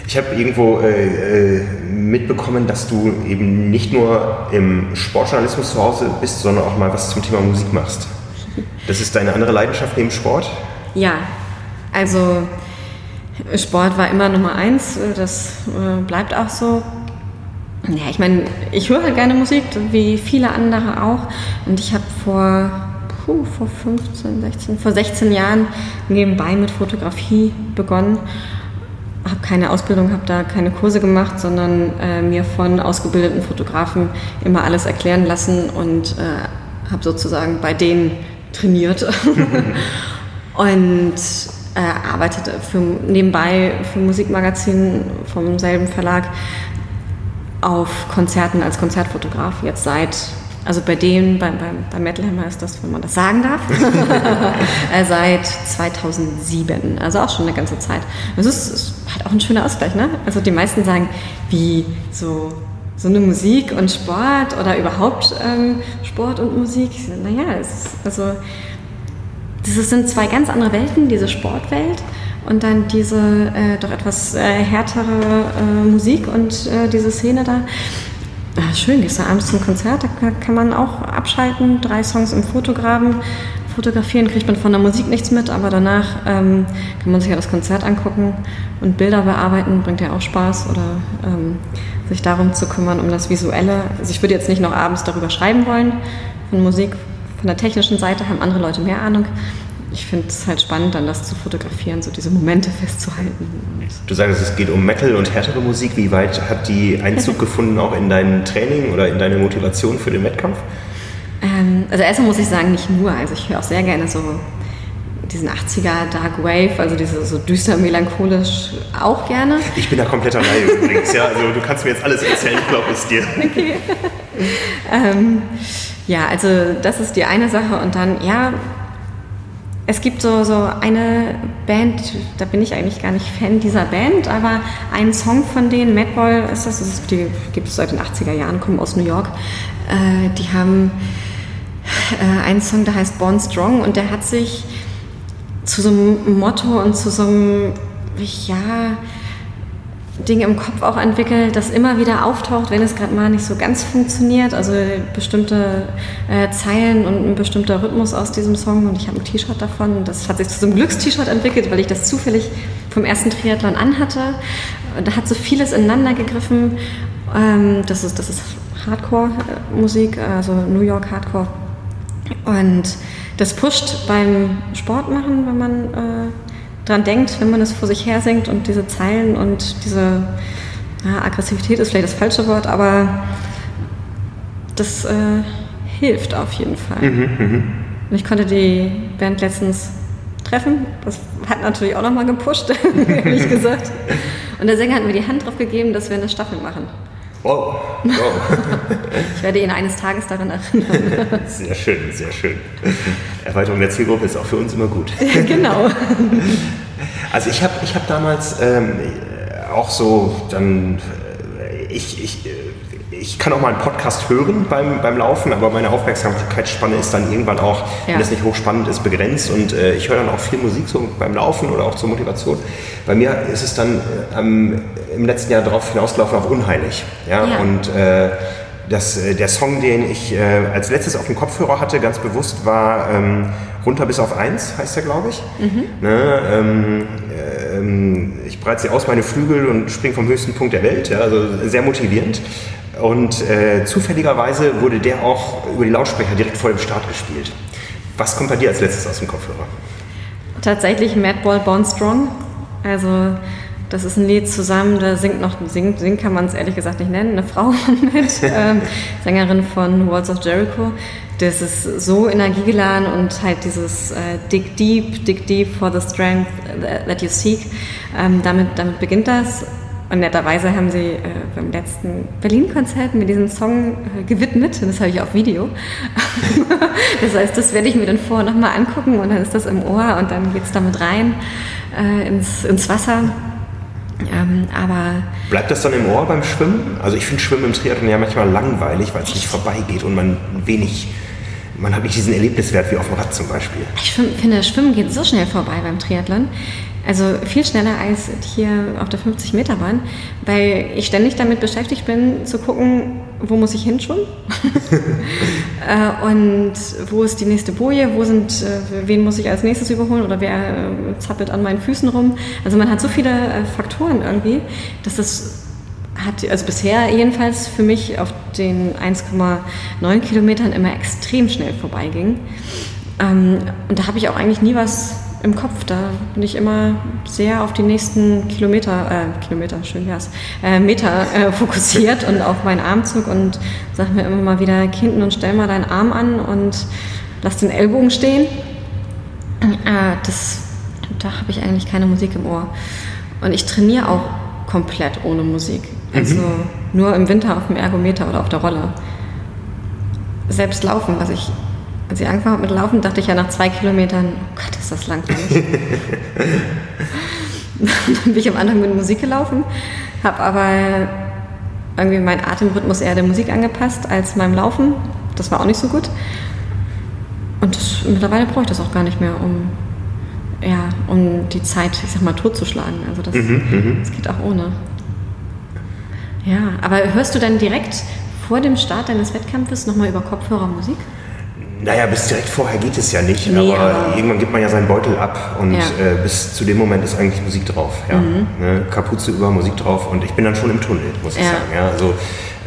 Ich habe irgendwo äh, äh, mitbekommen, dass du eben nicht nur im Sportjournalismus zu Hause bist, sondern auch mal was zum Thema Musik machst. Das ist deine andere Leidenschaft neben Sport? Ja, also Sport war immer Nummer eins, das äh, bleibt auch so. Ja, ich meine, ich höre halt gerne Musik, wie viele andere auch. Und ich habe vor, puh, vor 15, 16, vor 16 Jahren nebenbei mit Fotografie begonnen. Habe keine Ausbildung, habe da keine Kurse gemacht, sondern äh, mir von ausgebildeten Fotografen immer alles erklären lassen und äh, habe sozusagen bei denen trainiert. und äh, arbeitete für, nebenbei für Musikmagazin vom selben Verlag auf Konzerten als Konzertfotograf jetzt seit, also bei denen, bei, bei, bei Metal Hammer ist das, wenn man das sagen darf, äh, seit 2007, also auch schon eine ganze Zeit. Es ist, ist halt auch ein schöner Ausgleich, ne? Also die meisten sagen, wie so so eine Musik und Sport oder überhaupt ähm, Sport und Musik. Naja, es also das sind zwei ganz andere Welten, diese Sportwelt und dann diese äh, doch etwas äh, härtere äh, Musik und äh, diese Szene da. Ah, schön, du abends zum Konzert, da kann man auch abschalten, drei Songs im Fotograben. Fotografieren kriegt man von der Musik nichts mit, aber danach ähm, kann man sich ja das Konzert angucken und Bilder bearbeiten, bringt ja auch Spaß oder ähm, sich darum zu kümmern, um das Visuelle. Also ich würde jetzt nicht noch abends darüber schreiben wollen, von Musik von der technischen Seite haben andere Leute mehr Ahnung. Ich finde es halt spannend, dann das zu fotografieren, so diese Momente festzuhalten. Du sagst, es geht um Metal und härtere Musik. Wie weit hat die Einzug gefunden auch in dein Training oder in deine Motivation für den Wettkampf? Ähm, also erstmal muss ich sagen, nicht nur. Also ich höre auch sehr gerne so diesen 80er Dark Wave, also diese so düster melancholisch auch gerne. Ich bin da kompletter Laie übrigens, ja. Also du kannst mir jetzt alles erzählen, ich glaube es dir. Okay. ähm, ja, also das ist die eine Sache und dann, ja, es gibt so, so eine Band, da bin ich eigentlich gar nicht Fan dieser Band, aber ein Song von denen, Madball ist das, die gibt es seit den 80er Jahren, kommen aus New York, äh, die haben äh, einen Song, der heißt Born Strong und der hat sich zu so einem Motto und zu so einem, ja, Ding im Kopf auch entwickelt, das immer wieder auftaucht, wenn es gerade mal nicht so ganz funktioniert. Also bestimmte äh, Zeilen und ein bestimmter Rhythmus aus diesem Song. Und ich habe ein T-Shirt davon. Das hat sich zu so einem Glückst-T-Shirt entwickelt, weil ich das zufällig vom ersten Triathlon anhatte. Da hat so vieles ineinander gegriffen. Ähm, das ist, das ist Hardcore-Musik, also New York Hardcore. Und das pusht beim Sport machen, wenn man äh, dran denkt, wenn man es vor sich her singt und diese Zeilen und diese ja, Aggressivität ist vielleicht das falsche Wort, aber das äh, hilft auf jeden Fall. Mhm, mh. Und ich konnte die Band letztens treffen. Das hat natürlich auch nochmal gepusht, ehrlich gesagt. Und der Sänger hat mir die Hand drauf gegeben, dass wir eine Staffel machen. Wow, wow. ich werde ihn eines Tages daran erinnern. Sehr schön, sehr schön. Erweiterung der Zielgruppe ist auch für uns immer gut. genau. Also ich habe ich hab damals ähm, auch so dann, äh, ich, ich, äh, ich kann auch mal einen Podcast hören beim, beim Laufen, aber meine Aufmerksamkeitsspanne ist dann irgendwann auch, ja. wenn das nicht hochspannend ist, begrenzt. Und äh, ich höre dann auch viel Musik so beim Laufen oder auch zur Motivation. Bei mir ist es dann ähm, im letzten Jahr darauf hinausgelaufen auf unheilig. Ja? ja. Und äh, das, äh, der Song, den ich äh, als letztes auf dem Kopfhörer hatte, ganz bewusst, war ähm, Runter bis auf eins, heißt der, glaube ich. Mhm. Ne, ähm, ähm, ich breite sie aus meine Flügel und springe vom höchsten Punkt der Welt. Ja, also sehr motivierend. Und äh, zufälligerweise wurde der auch über die Lautsprecher direkt vor dem Start gespielt. Was kommt bei dir als letztes aus dem Kopfhörer? Tatsächlich Madball Born Strong. Also das ist ein Lied zusammen, da singt noch, singt, singt kann man es ehrlich gesagt nicht nennen, eine Frau mit, ähm, Sängerin von Walls of Jericho. Das ist so energiegeladen und halt dieses äh, Dig Deep, Dig Deep for the Strength that you seek. Ähm, damit, damit beginnt das. Und netterweise haben sie äh, beim letzten Berlin-Konzert mir diesen Song äh, gewidmet. Das habe ich auf Video. das heißt, das werde ich mir dann vorher nochmal angucken und dann ist das im Ohr und dann geht es damit rein äh, ins, ins Wasser. Ähm, aber Bleibt das dann im Ohr beim Schwimmen? Also ich finde Schwimmen im Triathlon ja manchmal langweilig, weil es nicht vorbeigeht und man wenig, man hat nicht diesen Erlebniswert wie auf dem Rad zum Beispiel. Ich finde, Schwimmen geht so schnell vorbei beim Triathlon. Also viel schneller als hier auf der 50-Meter-Bahn, weil ich ständig damit beschäftigt bin, zu gucken, wo muss ich hinschwimmen? äh, und wo ist die nächste Boje? Wo sind, äh, wen muss ich als nächstes überholen? Oder wer äh, zappelt an meinen Füßen rum? Also man hat so viele Faktoren irgendwie, dass das hat, also bisher jedenfalls für mich auf den 1,9 Kilometern immer extrem schnell vorbeiging. Ähm, und da habe ich auch eigentlich nie was im Kopf. Da bin ich immer sehr auf die nächsten Kilometer, äh, Kilometer, schön wär's, äh, Meter äh, fokussiert und auf meinen Armzug und sage mir immer mal wieder hinten und stell mal deinen Arm an und lass den Ellbogen stehen. Äh, das, da habe ich eigentlich keine Musik im Ohr. Und ich trainiere auch komplett ohne Musik. Also mhm. nur im Winter auf dem Ergometer oder auf der Rolle. Selbst laufen, was ich als ich angefangen habe mit Laufen, dachte ich ja nach zwei Kilometern, oh Gott, ist das langweilig. dann bin ich am Anfang mit Musik gelaufen, habe aber irgendwie meinen Atemrhythmus eher der Musik angepasst als meinem Laufen. Das war auch nicht so gut. Und das, mittlerweile brauche ich das auch gar nicht mehr, um, ja, um die Zeit, ich sag mal, totzuschlagen. Also das, mhm, mhm. das geht auch ohne. Ja, aber hörst du dann direkt vor dem Start deines Wettkampfes nochmal über Kopfhörer Musik? Naja, bis direkt vorher geht es ja nicht, nee, aber, irgendwann gibt man ja seinen Beutel ab und ja. äh, bis zu dem Moment ist eigentlich Musik drauf. Ja? Mhm. Ne? Kapuze über Musik drauf und ich bin dann schon im Tunnel, muss ich sagen. Ja? Also,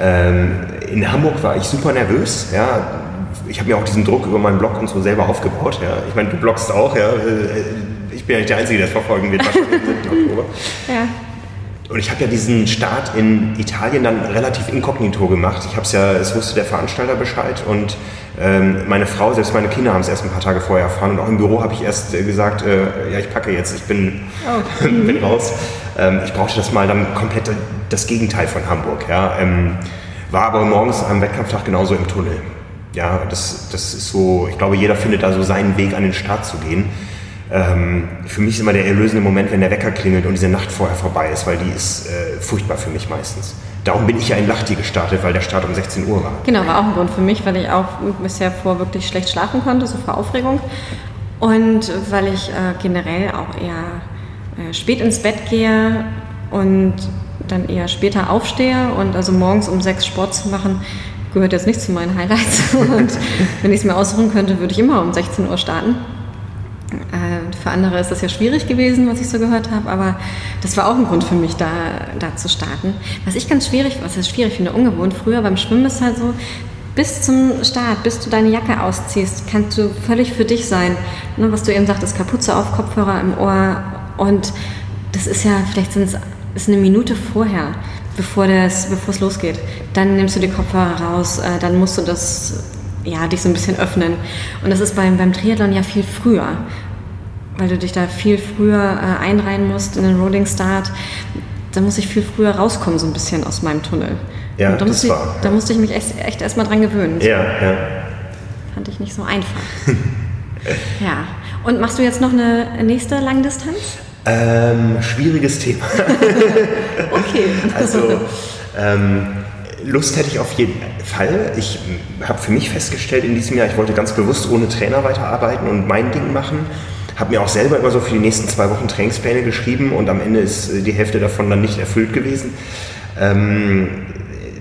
ähm, in Hamburg war ich super nervös. Ja? Ich habe mir auch diesen Druck über meinen Blog und so selber aufgebaut. Ja? Ich meine, du bloggst auch. Ja? Äh, ich bin ja nicht der Einzige, der es verfolgen wird, wahrscheinlich im Oktober. Ja. Und ich habe ja diesen Start in Italien dann relativ inkognito gemacht. Ich habe es ja, es wusste der Veranstalter Bescheid und ähm, meine Frau, selbst meine Kinder haben es erst ein paar Tage vorher erfahren und auch im Büro habe ich erst äh, gesagt, äh, ja, ich packe jetzt, ich bin, oh. bin raus. Ähm, ich brauchte das mal dann komplett das Gegenteil von Hamburg. Ja. Ähm, war aber morgens am Wettkampftag genauso im Tunnel. Ja, das, das ist so, ich glaube, jeder findet da so seinen Weg an den Start zu gehen. Ähm, für mich ist immer der erlösende Moment, wenn der Wecker klingelt und diese Nacht vorher vorbei ist, weil die ist äh, furchtbar für mich meistens. Darum bin ich ja in Lachti gestartet, weil der Start um 16 Uhr war. Genau, war auch ein Grund für mich, weil ich auch bisher vor wirklich schlecht schlafen konnte, so vor Aufregung. Und weil ich äh, generell auch eher äh, spät ins Bett gehe und dann eher später aufstehe und also morgens um sechs Sport zu machen, gehört jetzt nicht zu meinen Highlights. Und wenn ich es mir aussuchen könnte, würde ich immer um 16 Uhr starten. Äh, für andere ist das ja schwierig gewesen, was ich so gehört habe, aber das war auch ein Grund für mich, da, da zu starten. Was ich ganz schwierig, was ist schwierig finde, ungewohnt, früher beim Schwimmen ist halt so, bis zum Start, bis du deine Jacke ausziehst, kannst du völlig für dich sein. Ne, was du eben sagtest, Kapuze auf, Kopfhörer im Ohr und das ist ja, vielleicht sind es ist eine Minute vorher, bevor, es losgeht. Dann nimmst du die Kopfhörer raus, äh, dann musst du das ja, dich so ein bisschen öffnen. Und das ist beim, beim Triathlon ja viel früher, weil du dich da viel früher äh, einreihen musst in den Rolling Start. Da muss ich viel früher rauskommen, so ein bisschen aus meinem Tunnel. Ja, Und da, musste war, ich, da musste ich mich echt, echt erstmal dran gewöhnen. Ja, ja. Fand ich nicht so einfach. ja. Und machst du jetzt noch eine nächste Langdistanz? Ähm, schwieriges Thema. okay. Also, ähm, Lust hätte ich auf jeden Fall. Ich habe für mich festgestellt in diesem Jahr, ich wollte ganz bewusst ohne Trainer weiterarbeiten und mein Ding machen. Habe mir auch selber immer so für die nächsten zwei Wochen Trainingspläne geschrieben und am Ende ist äh, die Hälfte davon dann nicht erfüllt gewesen. Ähm,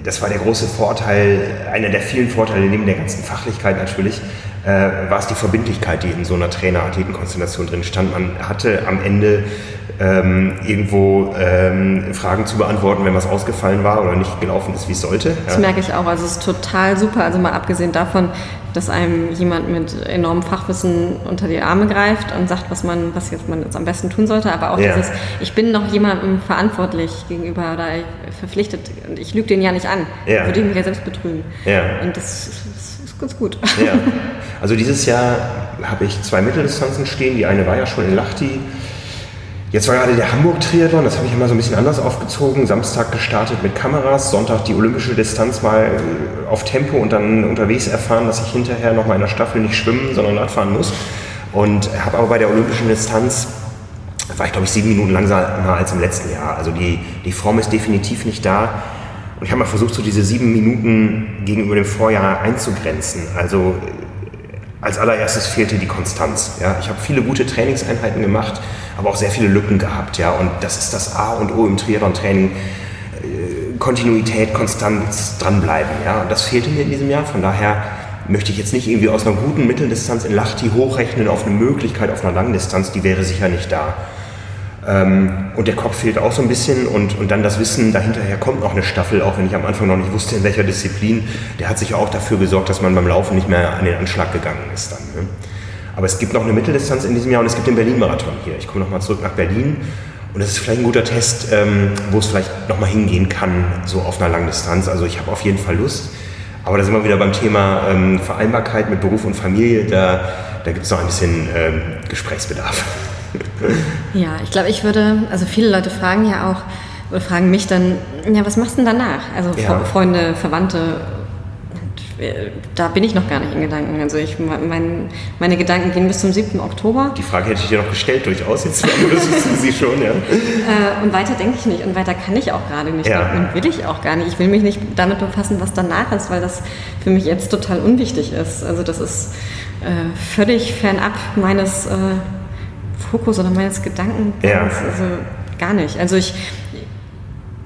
das war der große Vorteil, einer der vielen Vorteile neben der ganzen Fachlichkeit natürlich, äh, war es die Verbindlichkeit, die in so einer Trainer-Athleten-Konstellation drin stand. Man hatte am Ende ähm, irgendwo ähm, Fragen zu beantworten, wenn was ausgefallen war oder nicht gelaufen ist, wie es sollte. Ja. Das merke ich auch. Also es ist total super. Also mal abgesehen davon, dass einem jemand mit enormem Fachwissen unter die Arme greift und sagt, was man, was jetzt man jetzt am besten tun sollte, aber auch ja. dieses, ich bin noch jemandem verantwortlich gegenüber oder verpflichtet und ich lüge den ja nicht an. Ja. Würde ich mich ja selbst betrügen. Ja. Und das, das ist ganz gut. Ja. Also dieses Jahr habe ich zwei Mitteldistanzen stehen. Die eine war ja schon in Lachti. Jetzt war gerade der Hamburg-Triathlon, das habe ich immer so ein bisschen anders aufgezogen. Samstag gestartet mit Kameras, Sonntag die olympische Distanz mal äh, auf Tempo und dann unterwegs erfahren, dass ich hinterher noch mal in der Staffel nicht schwimmen, sondern Radfahren muss. Und habe aber bei der olympischen Distanz, war ich glaube ich sieben Minuten langsamer als im letzten Jahr. Also die, die Form ist definitiv nicht da. Und ich habe mal versucht, so diese sieben Minuten gegenüber dem Vorjahr einzugrenzen. Also als allererstes fehlte die Konstanz. Ja. Ich habe viele gute Trainingseinheiten gemacht, aber auch sehr viele Lücken gehabt. Ja. Und das ist das A und O im Triathlon-Training. Äh, Kontinuität, Konstanz dranbleiben. Ja? Und das fehlte mir in diesem Jahr. Von daher möchte ich jetzt nicht irgendwie aus einer guten Mitteldistanz in Lachti hochrechnen auf eine Möglichkeit auf einer Langdistanz, die wäre sicher nicht da. Ähm, und der Kopf fehlt auch so ein bisschen und, und dann das Wissen, dahinterher kommt noch eine Staffel, auch wenn ich am Anfang noch nicht wusste, in welcher Disziplin. Der hat sich auch dafür gesorgt, dass man beim Laufen nicht mehr an den Anschlag gegangen ist dann. Ne? Aber es gibt noch eine Mitteldistanz in diesem Jahr und es gibt den Berlin-Marathon hier. Ich komme nochmal zurück nach Berlin und das ist vielleicht ein guter Test, ähm, wo es vielleicht nochmal hingehen kann, so auf einer Langdistanz. Also ich habe auf jeden Fall Lust. Aber da sind wir wieder beim Thema ähm, Vereinbarkeit mit Beruf und Familie. Da, da gibt es noch ein bisschen ähm, Gesprächsbedarf. Ja, ich glaube, ich würde, also viele Leute fragen ja auch, oder fragen mich dann, ja, was machst du denn danach? Also ja. Freunde, Verwandte, da bin ich noch gar nicht in Gedanken. Also ich, mein, meine Gedanken gehen bis zum 7. Oktober. Die Frage hätte ich dir noch gestellt, durchaus. Jetzt wüssten Sie schon, ja. Äh, und weiter denke ich nicht und weiter kann ich auch gerade nicht ja. denken und will ich auch gar nicht. Ich will mich nicht damit befassen, was danach ist, weil das für mich jetzt total unwichtig ist. Also das ist äh, völlig fernab meines äh, Fokus oder meines Gedankengangs. Ja. Also gar nicht. Also ich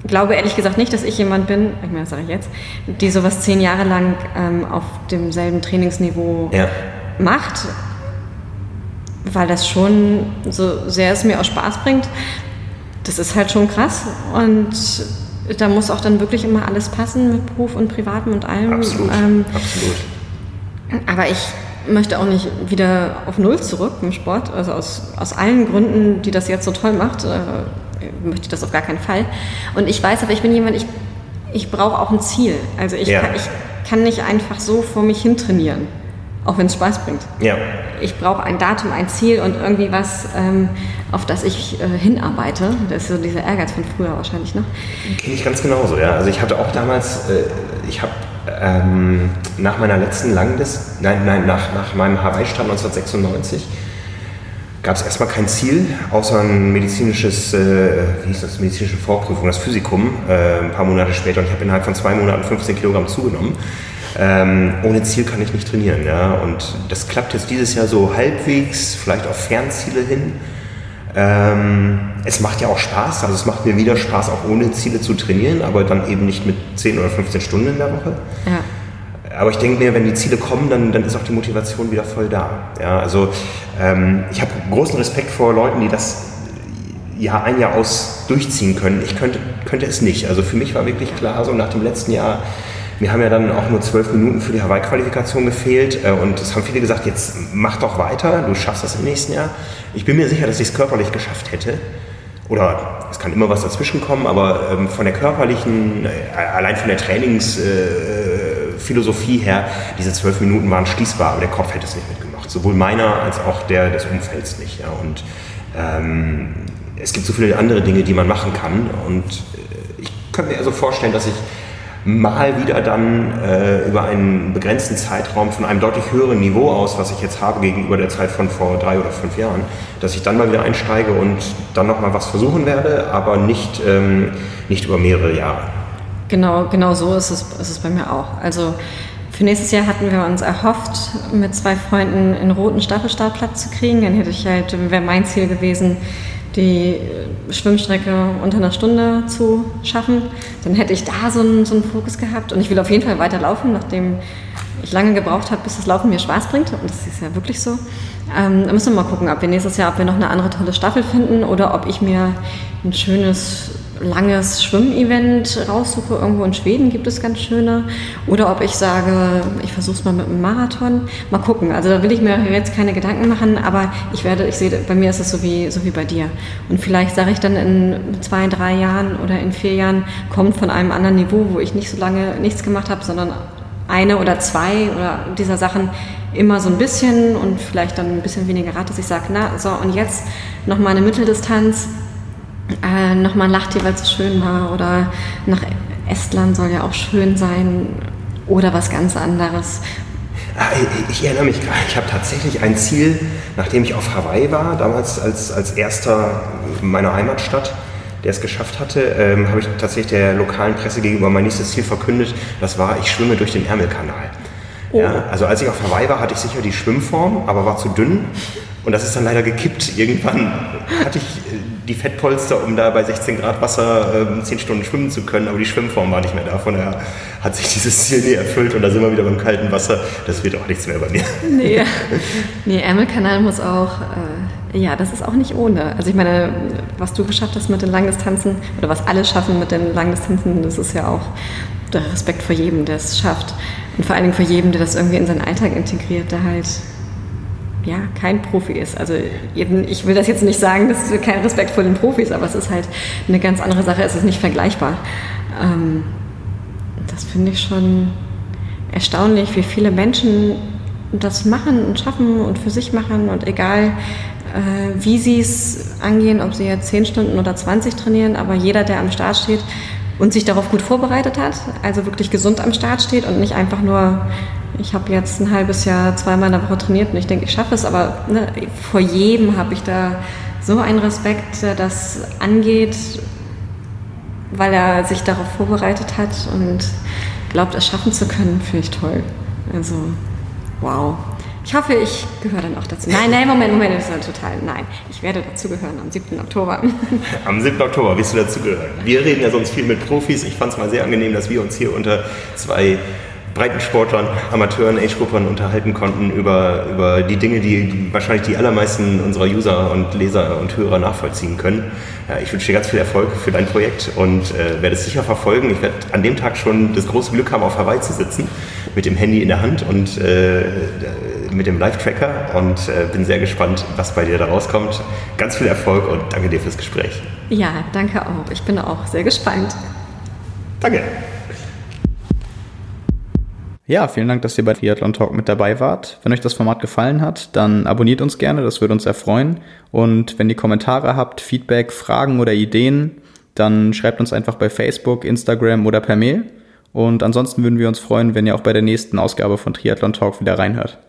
glaube ehrlich gesagt nicht, dass ich jemand bin, ich meine, das sage ich jetzt, die sowas zehn Jahre lang ähm, auf demselben Trainingsniveau ja. macht, weil das schon, so sehr es mir auch Spaß bringt, das ist halt schon krass und da muss auch dann wirklich immer alles passen mit Beruf und Privatem und allem. Absolut, ähm, absolut. Aber ich möchte auch nicht wieder auf Null zurück im Sport, also aus, aus allen Gründen, die das jetzt so toll macht. Äh, möchte ich das auf gar keinen Fall. Und ich weiß aber, ich bin jemand, ich, ich brauche auch ein Ziel. Also ich, ja. kann, ich kann nicht einfach so vor mich hin trainieren, auch wenn es Spaß bringt. Ja. Ich brauche ein Datum, ein Ziel und irgendwie was, ähm, auf das ich äh, hinarbeite. Das ist so dieser Ehrgeiz von früher wahrscheinlich noch. Kenne ich ganz genauso, ja. Also ich hatte auch damals, äh, ich habe ähm, nach meiner letzten Langdistanz, nein, nein, nach, nach meinem Hawaii-Start 1996, gab es erstmal kein Ziel, außer ein medizinisches, äh, wie hieß das, medizinische Vorprüfung, das Physikum, äh, ein paar Monate später. Und ich habe innerhalb von zwei Monaten 15 Kilogramm zugenommen. Ähm, ohne Ziel kann ich nicht trainieren. Ja? Und das klappt jetzt dieses Jahr so halbwegs, vielleicht auf Fernziele hin. Ähm, es macht ja auch Spaß, also es macht mir wieder Spaß, auch ohne Ziele zu trainieren, aber dann eben nicht mit 10 oder 15 Stunden in der Woche. Ja. Aber ich denke mir, wenn die Ziele kommen, dann, dann ist auch die Motivation wieder voll da. Ja, also ähm, ich habe großen Respekt vor Leuten, die das Jahr ein Jahr aus durchziehen können. Ich könnte, könnte es nicht. Also für mich war wirklich klar, so nach dem letzten Jahr, mir haben ja dann auch nur zwölf Minuten für die Hawaii-Qualifikation gefehlt äh, und es haben viele gesagt, jetzt mach doch weiter, du schaffst das im nächsten Jahr. Ich bin mir sicher, dass ich es körperlich geschafft hätte. Oder es kann immer was dazwischen kommen, aber ähm, von der körperlichen, äh, allein von der Trainingsphilosophie äh, her, diese zwölf Minuten waren schließbar, aber der Kopf hätte es nicht mitgemacht. Sowohl meiner als auch der des Umfelds nicht. Ja. Und ähm, es gibt so viele andere Dinge, die man machen kann. Und äh, ich könnte mir also vorstellen, dass ich mal wieder dann äh, über einen begrenzten Zeitraum von einem deutlich höheren Niveau aus, was ich jetzt habe gegenüber der Zeit von vor drei oder fünf Jahren, dass ich dann mal wieder einsteige und dann nochmal was versuchen werde, aber nicht, ähm, nicht über mehrere Jahre. Genau, genau so ist es, ist es bei mir auch. Also für nächstes Jahr hatten wir uns erhofft, mit zwei Freunden einen roten Staffelstartplatz zu kriegen. Dann hätte ich halt, wäre mein Ziel gewesen, die Schwimmstrecke unter einer Stunde zu schaffen, dann hätte ich da so einen, so einen Fokus gehabt. Und ich will auf jeden Fall weiterlaufen, nachdem ich lange gebraucht habe, bis das Laufen mir Spaß bringt. Und das ist ja wirklich so. Ähm, da müssen wir mal gucken, ob wir nächstes Jahr, ob wir noch eine andere tolle Staffel finden oder ob ich mir ein schönes langes Schwimmevent raussuche, irgendwo in Schweden gibt es ganz schöne, oder ob ich sage, ich versuche es mal mit einem Marathon. Mal gucken. Also da will ich mir jetzt keine Gedanken machen, aber ich werde, ich sehe, bei mir ist es so wie, so wie bei dir. Und vielleicht sage ich dann in zwei, drei Jahren oder in vier Jahren, kommt von einem anderen Niveau, wo ich nicht so lange nichts gemacht habe, sondern eine oder zwei oder dieser Sachen immer so ein bisschen und vielleicht dann ein bisschen weniger Rad, dass ich sage, na so und jetzt noch mal eine Mitteldistanz äh, nochmal ein Lachtier, weil es so schön war. Oder nach Estland soll ja auch schön sein. Oder was ganz anderes. Ah, ich, ich erinnere mich gerade, ich habe tatsächlich ein Ziel, nachdem ich auf Hawaii war, damals als, als erster meiner Heimatstadt, der es geschafft hatte, ähm, habe ich tatsächlich der lokalen Presse gegenüber mein nächstes Ziel verkündet. Das war, ich schwimme durch den Ärmelkanal. Oh. Ja, also als ich auf Hawaii war, hatte ich sicher die Schwimmform, aber war zu dünn. Und das ist dann leider gekippt. Irgendwann hatte ich die Fettpolster, um da bei 16 Grad Wasser ähm, 10 Stunden schwimmen zu können, aber die Schwimmform war nicht mehr da. Von daher hat sich dieses Ziel nie erfüllt und da sind wir wieder beim kalten Wasser. Das wird auch nichts mehr bei mir. Nee, nee Ärmelkanal muss auch, äh, ja, das ist auch nicht ohne. Also ich meine, was du geschafft hast mit den Langdistanzen oder was alle schaffen mit den Langdistanzen, das ist ja auch der Respekt vor jedem, der es schafft. Und vor allen Dingen vor jedem, der das irgendwie in seinen Alltag integriert, der halt ja, kein Profi ist. Also ich will das jetzt nicht sagen, das ist kein Respekt vor den Profis, aber es ist halt eine ganz andere Sache, es ist nicht vergleichbar. Ähm, das finde ich schon erstaunlich, wie viele Menschen das machen und schaffen und für sich machen und egal wie sie es angehen, ob sie jetzt 10 Stunden oder 20 trainieren, aber jeder, der am Start steht und sich darauf gut vorbereitet hat, also wirklich gesund am Start steht und nicht einfach nur ich habe jetzt ein halbes Jahr zweimal in der Woche trainiert und ich denke, ich schaffe es, aber ne, vor jedem habe ich da so einen Respekt, der das angeht, weil er sich darauf vorbereitet hat und glaubt, es schaffen zu können, finde ich toll. Also, wow. Ich hoffe, ich gehöre dann auch dazu. Nein, nein, Moment, Moment, das ist total. Nein, ich werde dazugehören am 7. Oktober. Am 7. Oktober wirst du dazugehören. Wir reden ja sonst viel mit Profis. Ich fand es mal sehr angenehm, dass wir uns hier unter zwei Breitensportlern, Amateuren, Age-Gruppern unterhalten konnten über, über die Dinge, die wahrscheinlich die allermeisten unserer User und Leser und Hörer nachvollziehen können. Ich wünsche dir ganz viel Erfolg für dein Projekt und äh, werde es sicher verfolgen. Ich werde an dem Tag schon das große Glück haben, auf Hawaii zu sitzen, mit dem Handy in der Hand und äh, mit dem Live-Tracker und äh, bin sehr gespannt, was bei dir da rauskommt. Ganz viel Erfolg und danke dir fürs Gespräch. Ja, danke auch. Ich bin auch sehr gespannt. Danke. Ja, vielen Dank, dass ihr bei Triathlon Talk mit dabei wart. Wenn euch das Format gefallen hat, dann abonniert uns gerne, das würde uns sehr freuen. Und wenn ihr Kommentare habt, Feedback, Fragen oder Ideen, dann schreibt uns einfach bei Facebook, Instagram oder per Mail. Und ansonsten würden wir uns freuen, wenn ihr auch bei der nächsten Ausgabe von Triathlon Talk wieder reinhört.